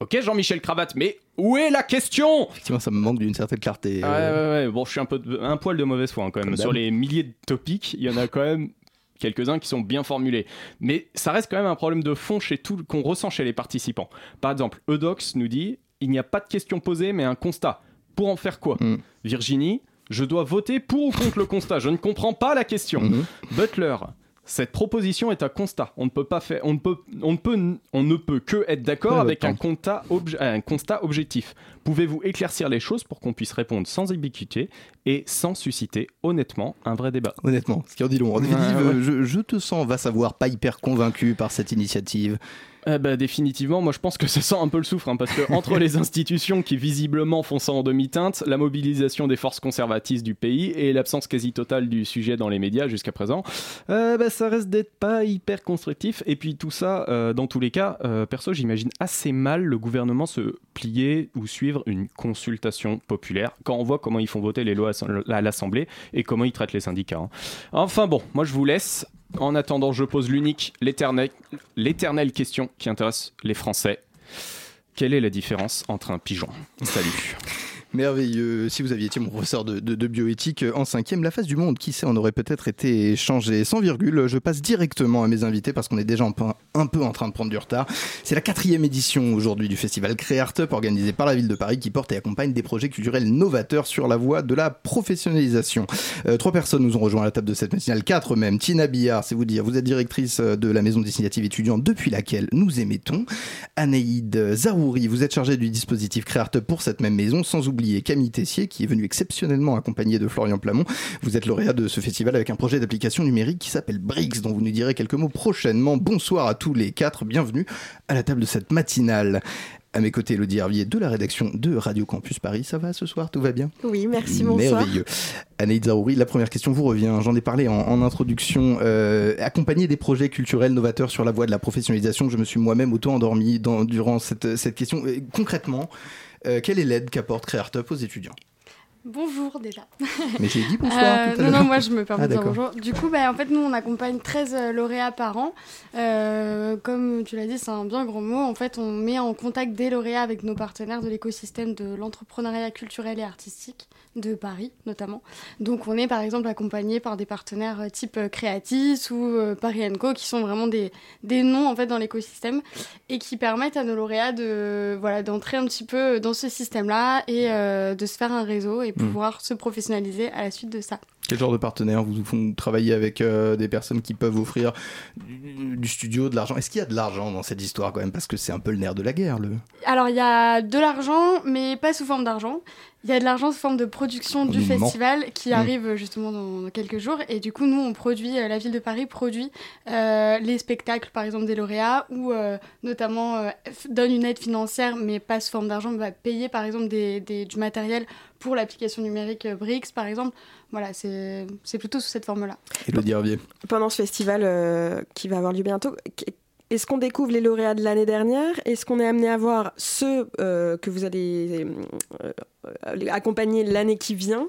ok, Jean-Michel Cravate, mais où est la question? Effectivement, ça me manque d'une certaine clarté. Ouais, ouais, ouais. Bon, je suis un peu de- un poil de mauvaise foi hein, quand même. Comme Sur les milliers de topics, il y en a quand même quelques-uns qui sont bien formulés. Mais ça reste quand même un problème de fond chez tout qu'on ressent chez les participants. Par exemple, Eudox nous dit il n'y a pas de question posée, mais un constat. Pour en faire quoi Mm. Virginie, je dois voter pour ou contre le constat. Je ne comprends pas la question. Mhm. Butler. Cette proposition est un constat. On ne peut pas faire, on ne peut, on ne peut, on ne peut que être d'accord Ouais, avec un constat, obje- un constat objectif. Pouvez-vous éclaircir les choses pour qu'on puisse répondre sans ambiguïté et sans susciter honnêtement un vrai débat? Honnêtement, ce qui en dit long. En définitive, Ouais, ouais. Je, je te sens, va savoir, pas hyper convaincu par cette initiative. Eh ben, définitivement, moi je pense que ça sent un peu le soufre, hein, parce que entre les institutions qui visiblement font ça en demi-teinte, la mobilisation des forces conservatistes du pays et l'absence quasi totale du sujet dans les médias jusqu'à présent, euh, ben, ça reste d'être pas hyper constructif. Et puis tout ça, euh, dans tous les cas, euh, perso, j'imagine assez mal le gouvernement se plier ou suivre une consultation populaire quand on voit comment ils font voter les lois à l'Assemblée et comment ils traitent les syndicats. hein. Enfin bon, moi je vous laisse. En attendant, je pose l'unique, l'éternel- l'éternelle question qui intéresse les Français. Quelle est la différence entre un pigeon? Salut. Merveilleux. Si vous aviez été mon professeur de, bioéthique euh, en cinquième, la face du monde, qui sait, on aurait peut-être été changé. Sans virgule, je passe directement à mes invités parce qu'on est déjà un peu, un peu en train de prendre du retard. C'est la quatrième édition aujourd'hui du festival Créartup organisé par la ville de Paris qui porte et accompagne des projets culturels novateurs sur la voie de la professionnalisation. Euh, trois personnes nous ont rejoint à la table de cette matinale, quatre même. Tina Billard, c'est vous dire, vous êtes directrice euh, de la maison d'initiative étudiante depuis laquelle nous émettons. Anaïd Zarouri, vous êtes chargée du dispositif Créartup pour cette même maison, sans oublier Camille Tessier qui est venue exceptionnellement accompagnée de Florian Plamont. Vous êtes lauréat de ce festival avec un projet d'application numérique qui s'appelle Brix, dont vous nous direz quelques mots prochainement. Bonsoir à tous les quatre, bienvenue à la table de cette matinale. À mes côtés, Elodie Hervier de la rédaction de Radio Campus Paris. Ça va ce soir Tout va bien? Oui, merci, bonsoir. Merveilleux. Anaïd Zarouri, la première question vous revient. J'en ai parlé en, en introduction. Euh, accompagner des projets culturels novateurs sur la voie de la professionnalisation, je me suis moi-même auto-endormi durant cette, cette question. Euh, concrètement, quelle est l'aide qu'apporte Créartup aux étudiants? Bonjour déjà. Mais j'ai dit bonsoir à non, non, moi je me permets Ah, de dire bonjour. Du coup, bah, en fait, nous on accompagne 13 euh, lauréats par an. Euh, comme tu l'as dit, c'est un bien grand mot. En fait, on met en contact des lauréats avec nos partenaires de l'écosystème de l'entrepreneuriat culturel et artistique de Paris notamment. Donc on est par exemple accompagné par des partenaires euh, type euh, Creatis ou euh, Paris Co qui sont vraiment des, des noms en fait dans l'écosystème et qui permettent à nos lauréats de voilà d'entrer un petit peu dans ce système-là et euh, de se faire un réseau et Mm. pouvoir se professionnaliser à la suite de ça. Quel genre de partenaires vous font travailler avec euh, des personnes qui peuvent offrir du, du studio, de l'argent? Est-ce qu'il y a de l'argent dans cette histoire quand même? Parce que c'est un peu le nerf de la guerre. Le... Alors il y a de l'argent, mais pas sous forme d'argent. Il y a de l'argent sous forme de production du festival qui Mm. arrive justement dans, dans quelques jours. Et du coup, nous, on produit, euh, la ville de Paris produit euh, les spectacles, par exemple, des lauréats, ou euh, notamment euh, donne une aide financière, mais pas sous forme d'argent, mais va payer, par exemple, des, des- du matériel pour l'application numérique euh, Brix, par exemple. Voilà, c'est c'est plutôt sous cette forme-là. Elodie Hervier. Pendant ce festival euh, qui va avoir lieu bientôt, est-ce qu'on découvre les lauréats de l'année dernière? Est-ce qu'on est amené à voir ceux euh, que vous allez euh, euh, accompagner l'année qui vient?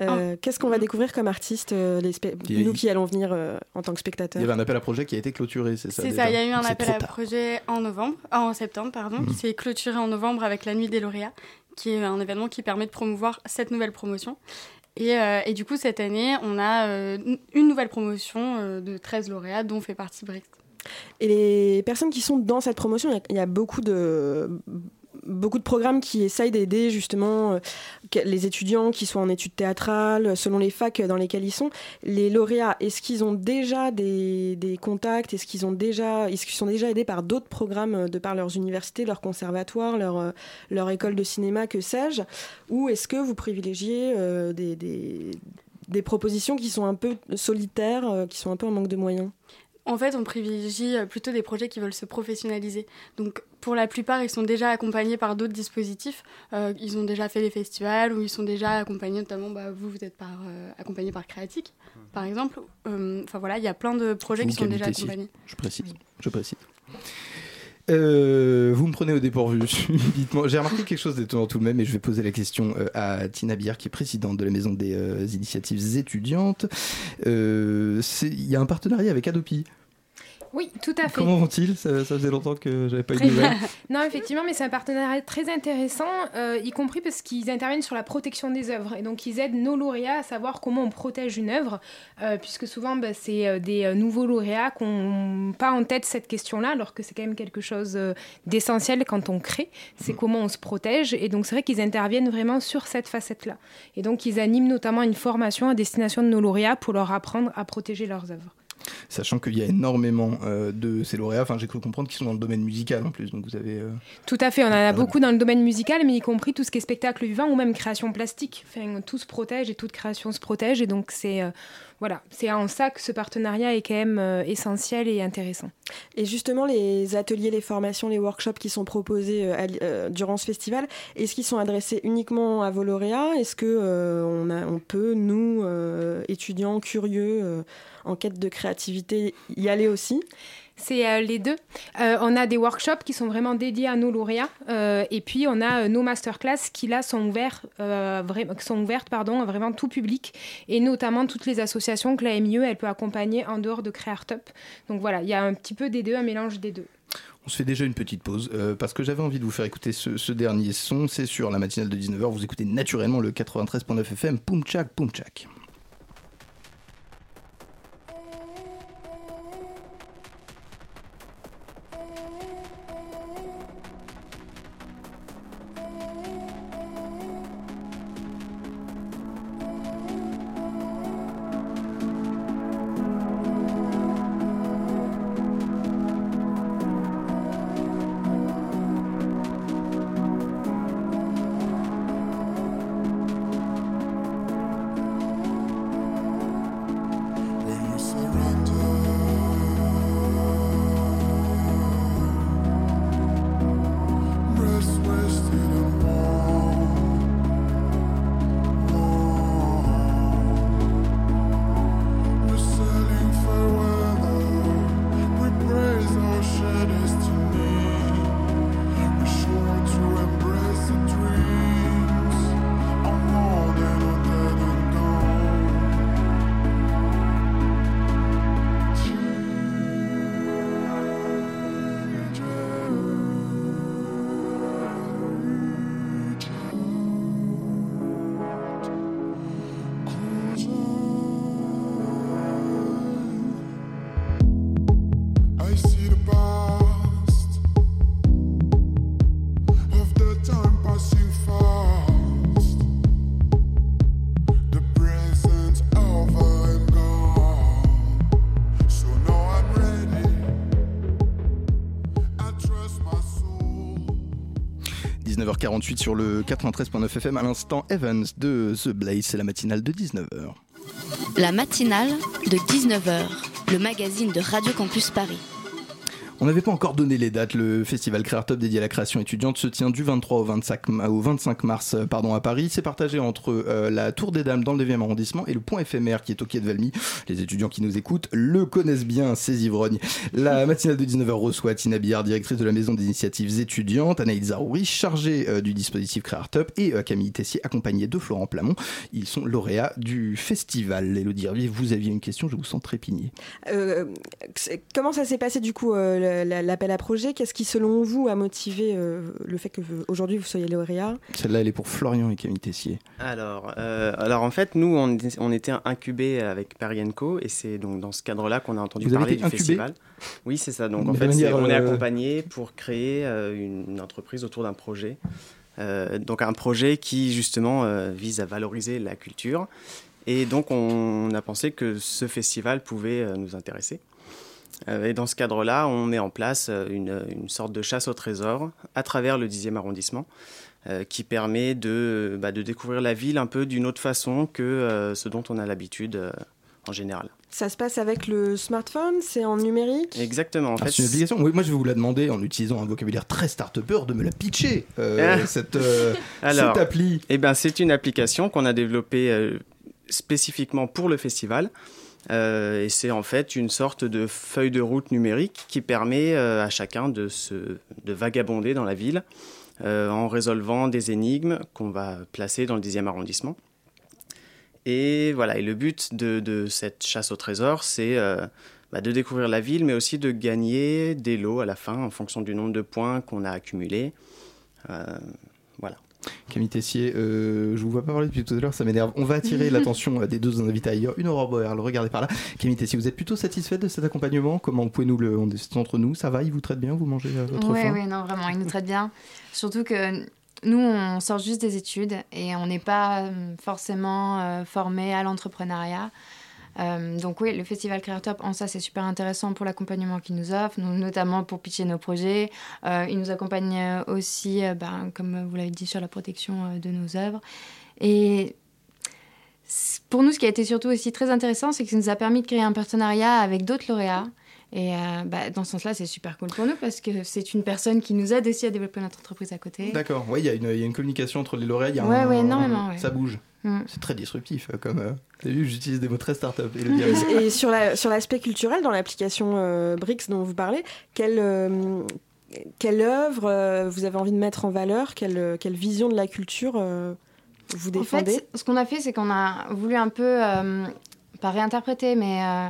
Euh, Qu'est-ce qu'on va découvrir comme artistes, euh, les Il a- nous qui allons venir euh, en tant que Il spectateurs y avait un appel à projet qui a été clôturé, c'est ça C'est ça, il y a eu un appel à tard. projet en novembre, ah, en septembre, pardon, Mhm. qui s'est clôturé en novembre avec la Nuit des lauréats, qui est un événement qui permet de promouvoir cette nouvelle promotion. Et, euh, et du coup, cette année, on a euh, une nouvelle promotion euh, de 13 lauréats, dont fait partie Brix. Et les personnes qui sont dans cette promotion, il y a- beaucoup de beaucoup de programmes qui essayent d'aider justement euh, les étudiants qui sont en études théâtrales, selon les facs dans lesquelles ils sont. Les lauréats, est-ce qu'ils ont déjà des, contacts? Est-ce qu'ils est-ce sont déjà aidés par d'autres programmes euh, de par leurs universités, leurs conservatoires, leur, euh, leur école de cinéma, que sais-je? Ou est-ce que vous privilégiez des, des, propositions qui sont un peu solitaires, qui sont un peu en manque de moyens? En fait, on privilégie euh, plutôt des projets qui veulent se professionnaliser. Donc, pour la plupart, ils sont déjà accompagnés par d'autres dispositifs. Euh, ils ont déjà fait des festivals ou ils sont déjà accompagnés, notamment, bah, vous, vous êtes par, euh, accompagné par Créatique, par exemple. Enfin voilà, il y a plein de projets qui sont déjà accompagnés. Je précise. Je précise. Euh, vous me prenez au dépourvu. J'ai remarqué quelque chose d'étonnant tout de même et je vais poser la question à Tina Bière qui est présidente de la Maison des euh, initiatives étudiantes. Euh, Il y a un partenariat avec Adopi. Oui, tout à fait. Comment vont-ils? Ça, ça faisait longtemps que j'avais pas eu de nouvelles. non, effectivement, mais c'est un partenariat très intéressant, euh, y compris parce qu'ils interviennent sur la protection des œuvres. Et donc, ils aident nos lauréats à savoir comment on protège une œuvre, euh, puisque souvent, bah, c'est euh, des nouveaux lauréats qui n'ont pas en tête cette question-là, alors que c'est quand même quelque chose d'essentiel quand on crée. C'est comment on se protège. Et donc, c'est vrai qu'ils interviennent vraiment sur cette facette-là. Et donc, ils animent notamment une formation à destination de nos lauréats pour leur apprendre à protéger leurs œuvres. Sachant qu'il y a énormément euh, de ces lauréats, enfin j'ai cru comprendre qu'ils sont dans le domaine musical en plus, donc vous avez... euh, Tout à fait, on en a beaucoup dans le domaine musical, mais y compris tout ce qui est spectacle vivant ou même création plastique. Enfin, tout se protège et toute création se protège, et donc c'est euh, voilà, c'est en ça que ce partenariat est quand même euh, essentiel et intéressant. Et justement, les ateliers, les formations, les workshops qui sont proposés euh, euh, durant ce festival, est-ce qu'ils sont adressés uniquement à vos lauréats? Est-ce euh, on, peut, nous, étudiants curieux, en quête de créativité, y aller aussi? C'est euh, les deux. Euh, on a des workshops qui sont vraiment dédiés à nos lauréats. euh, et puis, on a nos masterclass qui, là, sont, ouverts, vra- sont ouvertes pardon, à vraiment tout public. Et notamment toutes les associations que la MIE, elle peut accompagner en dehors de Créartup. Donc voilà, il y a un petit peu des deux, un mélange des deux. On se fait déjà une petite pause parce que j'avais envie de vous faire écouter ce, dernier son. C'est sur la matinale de 19h. Vous écoutez naturellement le 93.9 FM. Poum tchak, 19h48 sur le 93.9 FM. À l'instant, Evans de The Blaze. C'est la matinale de 19h. La matinale de 19h, le magazine de Radio Campus Paris. On n'avait pas encore donné les dates. Le festival Créartop dédié à la création étudiante se tient du 23 au 25, ma- au 25 mars euh, pardon, à Paris. C'est partagé entre euh, la Tour des Dames dans le 9e arrondissement et le point éphémère qui est au quai de Valmy. Les étudiants qui nous écoutent le connaissent bien, ces ivrognes. La matinale de 19h reçoit Tina Billard, directrice de la Maison des initiatives étudiantes, Anaïs Zarouri, chargée euh, du dispositif Créartop et Camille Tessier, accompagnée de Florent Plamont. Ils sont lauréats du festival. Elodie Hervier, vous aviez une question, je vous sens c'est- comment ça s'est passé du coup l'appel à projet Qu'est-ce qui selon vous a motivé euh, le fait que vous- aujourd'hui vous soyez lauréat? Celle-là, elle est pour Florian et Camille Tessier. Alors, euh, alors en fait, nous, on, était- on était incubés avec Paris Co. Et c'est donc dans ce cadre-là qu'on a entendu Vous parler du festival. Oui, c'est ça. Donc De en fait, manière, on est euh, accompagné pour créer euh, une entreprise autour d'un projet. Euh, donc un projet qui justement euh, vise à valoriser la culture. Et donc on a pensé que ce festival pouvait euh, nous intéresser. Euh, et dans ce cadre-là, on met en place euh, une, une sorte de chasse au trésor à travers le 10e arrondissement euh, qui permet de, bah, de découvrir la ville un peu d'une autre façon que euh, ce dont on a l'habitude euh, en général. Ça se passe avec le smartphone C'est en numérique? Exactement. En Ah, c'est une application. Oui, moi, je vais vous la demander en utilisant un vocabulaire très start-upper de me la pitcher, euh, cette, euh, Alors, cette appli. eh ben, c'est une application qu'on a développée euh, spécifiquement pour le festival. Euh, et c'est en fait une sorte de feuille de route numérique qui permet euh, à chacun de, se, de vagabonder dans la ville euh, en résolvant des énigmes qu'on va placer dans le 10e arrondissement. Et voilà, et le but de, de cette chasse au trésor, c'est bah, de découvrir la ville, mais aussi de gagner des lots à la fin en fonction du nombre de points qu'on a accumulés. Voilà. Camille Tessier, euh, je vous vois pas parler depuis tout à l'heure, ça m'énerve. On va attirer l'attention euh, des deux invités ailleurs. Une aurore boréale, regardez par là. Camille Tessier, vous êtes plutôt satisfaite de cet accompagnement? Comment vous pouvez nous le. On est entre nous, ça va Ils vous traitent bien Vous mangez euh, votre Oui, oui, non, vraiment, ils nous traitent bien. Surtout que nous, on sort juste des études et on n'est pas euh, forcément euh, formé à l'entrepreneuriat. Euh, donc oui, le festival Créatop, en ça, c'est super intéressant pour l'accompagnement qu'ils nous nous, notamment pour pitcher nos projets. Euh, ils nous accompagnent euh, aussi, euh, ben, comme vous l'avez dit, sur la protection de nos œuvres. Et pour nous, ce qui a été surtout aussi très intéressant, c'est que ça nous a permis de créer un partenariat avec d'autres lauréats. Et euh, bah, dans ce sens-là, c'est super cool pour nous parce que c'est une personne qui nous aide aussi à développer notre entreprise à côté. D'accord, ouais, il y, a une- il y a une communication entre les lauréats. il y a Ouais, un- ouais, énormément, ouais. Ça bouge. Mm. C'est très disruptif. Comme, euh, t'as vu, j'utilise des mots très start-up. Et, et sur la- sur l'aspect culturel, dans l'application euh, BRICS dont vous parlez, quelle, euh, quelle œuvre euh, vous avez envie de mettre en valeur? Quelle, euh, quelle vision de la culture euh, vous En défendez? fait, ce qu'on a fait, c'est qu'on a voulu un peu, euh, pas réinterpréter, mais euh,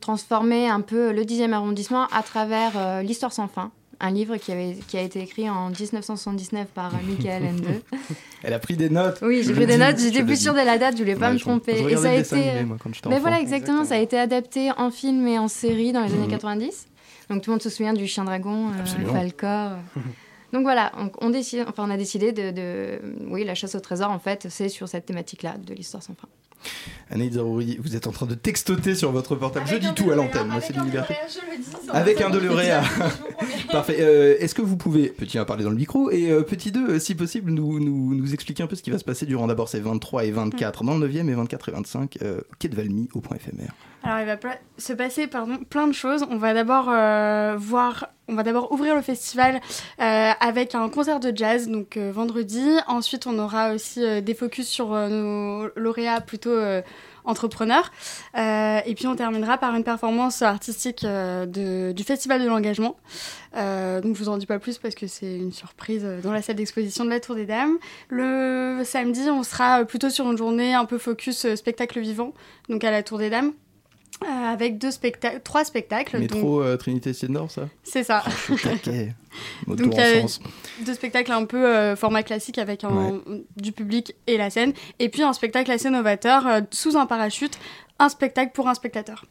transformer un peu le 10e arrondissement à travers euh, l'Histoire sans fin, un livre qui, avait, qui a été écrit en 1979 par Michael Ende. Elle a pris des notes. Oui, j'ai pris des dis, notes, j'étais plus sûre de la date, je voulais pas Ouais, me tromper. je Et regardais ça a été. animé, moi, quand j'étais Mais enfant. voilà, exactement, ça a été adapté en film et en série dans les années Mhm. 90. Donc tout le monde se souvient du Chien Dragon, euh. Falcor. Donc voilà, on, on décide, enfin, on a décidé de, de- Oui, la chasse au trésor, en fait, c'est sur cette thématique-là de l'histoire sans fin. Anaïs Zarouri, vous êtes en train de textoter sur votre portable. je dis tout à l'antenne, moi c'est une liberté. Avec un de lauréat. Parfait. Euh, Est-ce que vous pouvez, petit 1, parler dans le micro, et euh, petit 2, si possible, nous, nous, nous expliquer un peu ce qui va se passer durant d'abord ces 23 et 24 dans le 9e et 24 et 25, euh, quai de Valmy au point éphémère. Alors, il va se passer pardon, plein de choses. On va d'abord euh, voir, on va d'abord ouvrir le festival euh, avec un concert de jazz, donc euh, vendredi. Ensuite, on aura aussi des focus sur nos lauréats plutôt entrepreneurs. Et puis, on terminera par une performance artistique du Festival de l'engagement. Donc, je vous en dis pas plus parce que c'est une surprise dans la salle d'exposition de la Tour des Dames. Le samedi, on sera plutôt sur une journée un peu focus spectacle vivant, donc à la Tour des Dames. Euh, avec deux spectacles, trois spectacles. donc- Métro euh, Trinité Sienne-Nord, ça C'est ça. Donc, en il y a sens. deux spectacles un peu euh, format classique avec un- du public et la scène. Et puis un spectacle assez novateur euh, sous un parachute, un spectacle pour un spectateur.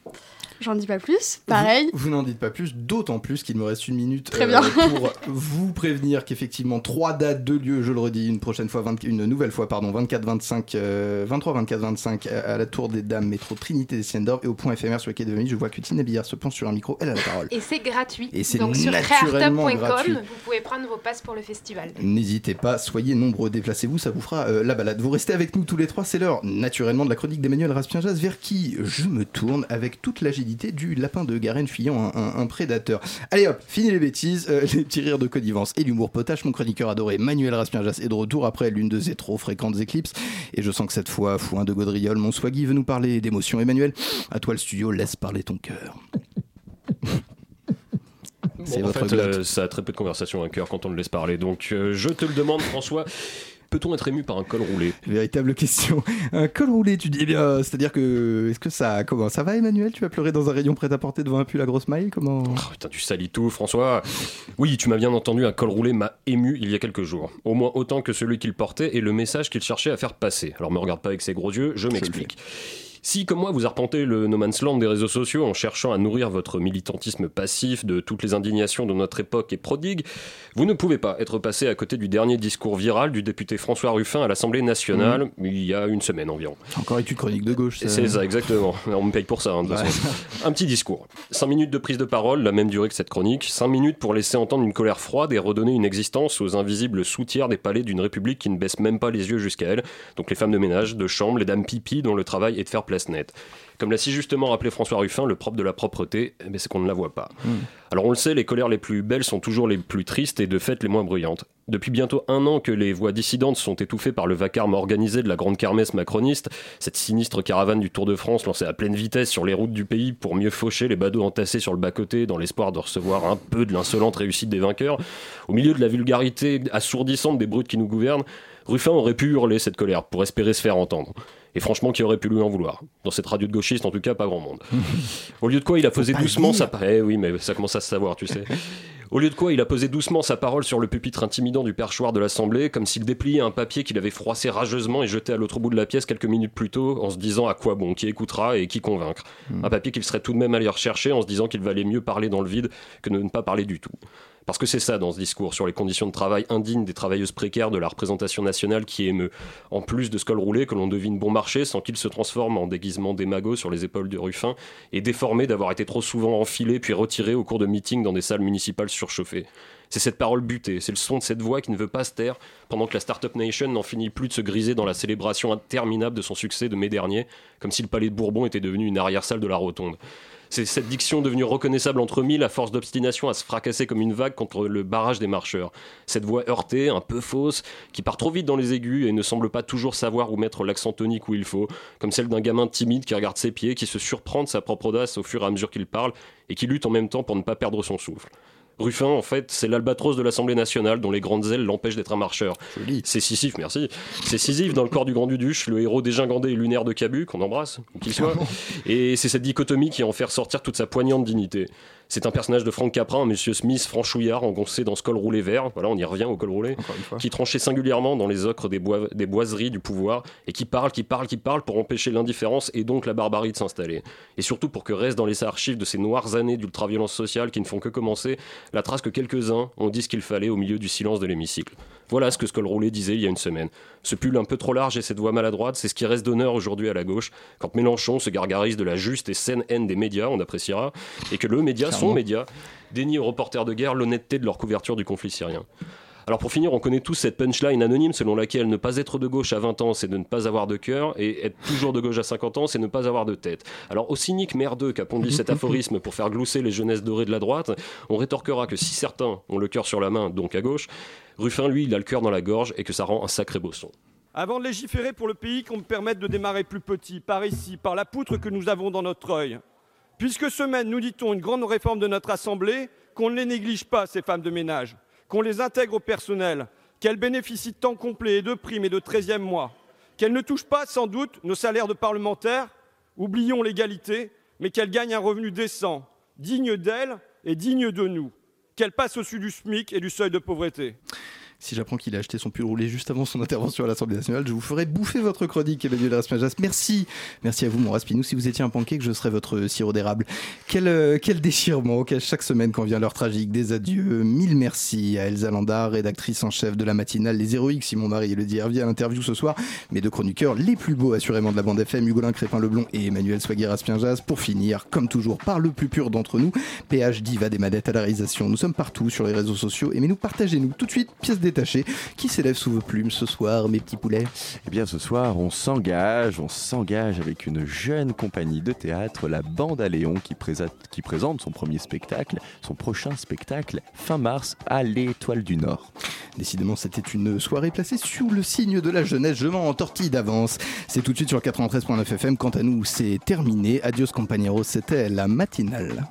J'en dis pas plus. Pareil. Vous, vous n'en dites pas plus, d'autant plus qu'il me reste une minute euh, Très bien. pour vous prévenir qu'effectivement trois dates, deux lieux, je le redis une prochaine fois, 20 une nouvelle fois, pardon, 24, 25, euh, 23, 24, 25 à, à la Tour des Dames, métro Trinité des Siennes d'Or et au point éphémère sur le quai de Valmy. Je vois que Tina Billard se penche sur un micro, elle a la parole. Et c'est gratuit. Et c'est Donc sur naturellement gratuit. créartop.com, vous pouvez prendre vos passes pour le festival. N'hésitez pas, soyez nombreux, déplacez-vous, ça vous fera euh, la balade. Vous restez avec nous tous les trois, c'est l'heure naturellement de la chronique d'Emmanuel Raspien-Jazz, vers qui je me tourne avec toute l'agilité du lapin de Garenne fuyant un, un- un prédateur. Allez hop, fini les bêtises, euh, les petits rires de connivence et l'humour potache. Mon chroniqueur adoré, Manuel Raspien-Jazz, est de retour après l'une de ses trop fréquentes éclipses. Et je sens que cette fois, fouin de Gaudriol, mon swaggy veut nous parler d'émotions. Emmanuel, à toi le studio, laisse parler ton cœur. C'est Bon, en votre fait, euh, ça a très peu de conversation à cœur quand on le laisse parler. Donc, euh, je te le demande, François. Peut-on être ému par un col roulé? Véritable question. Un col roulé, tu dis eh bien, c'est-à-dire que est-ce que ça comment ça va Emmanuel? Tu vas pleurer dans un rayon prêt à porter devant un pull à grosse maille? Comment? Oh, Putain, tu salis tout, François. Oui, tu m'as bien entendu, un col roulé m'a ému il y a quelques jours. Au moins autant que celui qu'il portait et le message qu'il cherchait à faire passer. Alors me regarde pas avec ses gros yeux, je m'explique. Si, comme moi, vous arpentez le no man's land des réseaux sociaux en cherchant à nourrir votre militantisme passif de toutes les indignations de notre époque et prodigue, vous ne pouvez pas être passé à côté du dernier discours viral du député François Ruffin à l'Assemblée nationale, il y a une semaine environ. Encore étude chronique de gauche. ça. C'est ça, exactement. On me paye pour ça. hein, de toute Ouais. façon. Un petit discours. 5 minutes de prise de parole, la même durée que cette chronique. 5 minutes pour laisser entendre une colère froide et redonner une existence aux invisibles sous-tiers des palais d'une république qui ne baisse même pas les yeux jusqu'à elle. Donc les femmes de ménage, de chambre, les dames pipi dont le travail est de faire place nette. Comme l'a si justement rappelé François Ruffin, le propre de la propreté, eh ben, c'est qu'on ne la voit pas. Alors on le sait, les colères les plus belles sont toujours les plus tristes et de fait les moins bruyantes. Depuis bientôt un an que les voix dissidentes sont étouffées par le vacarme organisé de la grande kermesse macroniste, cette sinistre caravane du Tour de France lancée à pleine vitesse sur les routes du pays pour mieux faucher les badauds entassés sur le bas-côté dans l'espoir de recevoir un peu de l'insolente réussite des vainqueurs, au milieu de la vulgarité assourdissante des brutes qui nous gouvernent, Ruffin aurait pu hurler cette colère pour espérer se faire entendre. Et franchement, qui aurait pu lui en vouloir? Dans cette radio de gauchiste, en tout cas, pas grand monde. Au lieu de quoi, il a posé doucement sa... Eh oui, mais ça commence à se savoir, tu sais. Au lieu de quoi, il a posé doucement sa parole sur le pupitre intimidant du perchoir de l'Assemblée, comme s'il dépliait un papier qu'il avait froissé rageusement et jeté à l'autre bout de la pièce quelques minutes plus tôt, en se disant à quoi bon, qui écoutera et qui convaincre. Un papier qu'il serait tout de même allé rechercher en se disant qu'il valait mieux parler dans le vide que de ne pas parler du tout. Parce que c'est ça dans ce discours sur les conditions de travail indignes des travailleuses précaires de la représentation nationale qui émeut. En plus de ce col roulé que l'on devine bon marché sans qu'il se transforme en déguisement démago sur les épaules de Ruffin et déformé d'avoir été trop souvent enfilé puis retiré au cours de meetings dans des salles municipales surchauffées. C'est cette parole butée, c'est le son de cette voix qui ne veut pas se taire pendant que la Startup Nation n'en finit plus de se griser dans la célébration interminable de son succès de mai dernier, comme si le palais de Bourbon était devenu une arrière-salle de la Rotonde. C'est cette diction devenue reconnaissable entre mille à force d'obstination à se fracasser comme une vague contre le barrage des marcheurs. Cette voix heurtée, un peu fausse, qui part trop vite dans les aigus et ne semble pas toujours savoir où mettre l'accent tonique où il faut, comme celle d'un gamin timide qui regarde ses pieds, qui se surprend de sa propre audace au fur et à mesure qu'il parle et qui lutte en même temps pour ne pas perdre son souffle. Ruffin, en fait, c'est l'albatros de l'Assemblée nationale dont les grandes ailes l'empêchent d'être un marcheur. C'est Sisyphe, merci. C'est Sisyphe dans le corps du grand Duduche, le héros dégingandé et lunaire de Cabu, qu'on embrasse, qu'il soit. Et c'est cette dichotomie qui en fait ressortir toute sa poignante dignité. C'est un personnage de Frank Capra, un monsieur Smith franchouillard engoncé dans ce col roulé vert, voilà, on y revient au col roulé, qui tranchait singulièrement dans les ocres des, boi- des boiseries du pouvoir et qui parle, qui parle, qui parle pour empêcher l'indifférence et donc la barbarie de s'installer. Et surtout pour que reste dans les archives de ces noires années d'ultraviolence sociale qui ne font que commencer la trace que quelques-uns ont dit ce qu'il fallait au milieu du silence de l'hémicycle. Voilà ce que Skull Roulé disait il y a une semaine. Ce pull un peu trop large et cette voix maladroite, c'est ce qui reste d'honneur aujourd'hui à la gauche, quand Mélenchon se gargarise de la juste et saine haine des médias, on appréciera, et que le média, son média, dénie aux reporters de guerre l'honnêteté de leur couverture du conflit syrien. Alors pour finir, on connaît tous cette punchline anonyme selon laquelle ne pas être de gauche à 20 ans, c'est de ne pas avoir de cœur, et être toujours de gauche à 50 ans, c'est ne pas avoir de tête. Alors au cynique merdeux qu'a pondu cet aphorisme pour faire glousser les jeunesses dorées de la droite, on rétorquera que si certains ont le cœur sur la main, donc à gauche, Ruffin, lui, il a le cœur dans la gorge et que ça rend un sacré beau son. Avant de légiférer pour le pays, qu'on me permette de démarrer plus petit, par ici, par la poutre que nous avons dans notre œil. Puisque semaine, nous dit-on, une grande réforme de notre Assemblée, qu'on ne les néglige pas, ces femmes de ménage, qu'on les intègre au personnel, qu'elles bénéficient de temps complet et de primes et de 13e mois, qu'elles ne touchent pas, sans doute, nos salaires de parlementaires, oublions l'égalité, mais qu'elles gagnent un revenu décent, digne d'elles et digne de nous, qu'elles passent au-dessus du SMIC et du seuil de pauvreté. Si j'apprends qu'il a acheté son pull roulé juste avant son intervention à l'Assemblée nationale, je vous ferai bouffer votre chronique, Emmanuel Raspinas. Merci. Merci à vous, mon Raspinou. Si vous étiez un pancake, je serais votre sirop d'érable. Quel, euh, quel déchirement auquel chaque semaine quand vient l'heure tragique des adieux. Mille merci à Elsa Landa, rédactrice en chef de la matinale Les Héroïques, si mon mari le revient à l'interview ce soir. Mes deux chroniqueurs les plus beaux, assurément, de la bande FM, Hugolin Crépin-Leblond et Emmanuel Swaguer Raspinas. Pour finir, comme toujours, par le plus pur d'entre nous, PH Diva des manettes à la réalisation. Nous sommes partout sur les réseaux sociaux. Aimez-nous, partagez-nous tout de suite, pièce détachée. Qui s'élève sous vos plumes ce soir, mes petits poulets Eh bien, ce soir, on s'engage, on s'engage avec une jeune compagnie de théâtre, la Bande à Léon, qui, présente son premier spectacle, son prochain spectacle, fin mars, à l'Étoile du Nord. Décidément, c'était une soirée placée sous le signe de la jeunesse. Je m'en entortille d'avance. C'est tout de suite sur le 93.9 FM. Quant à nous, c'est terminé. Adios compañeros, c'était la matinale.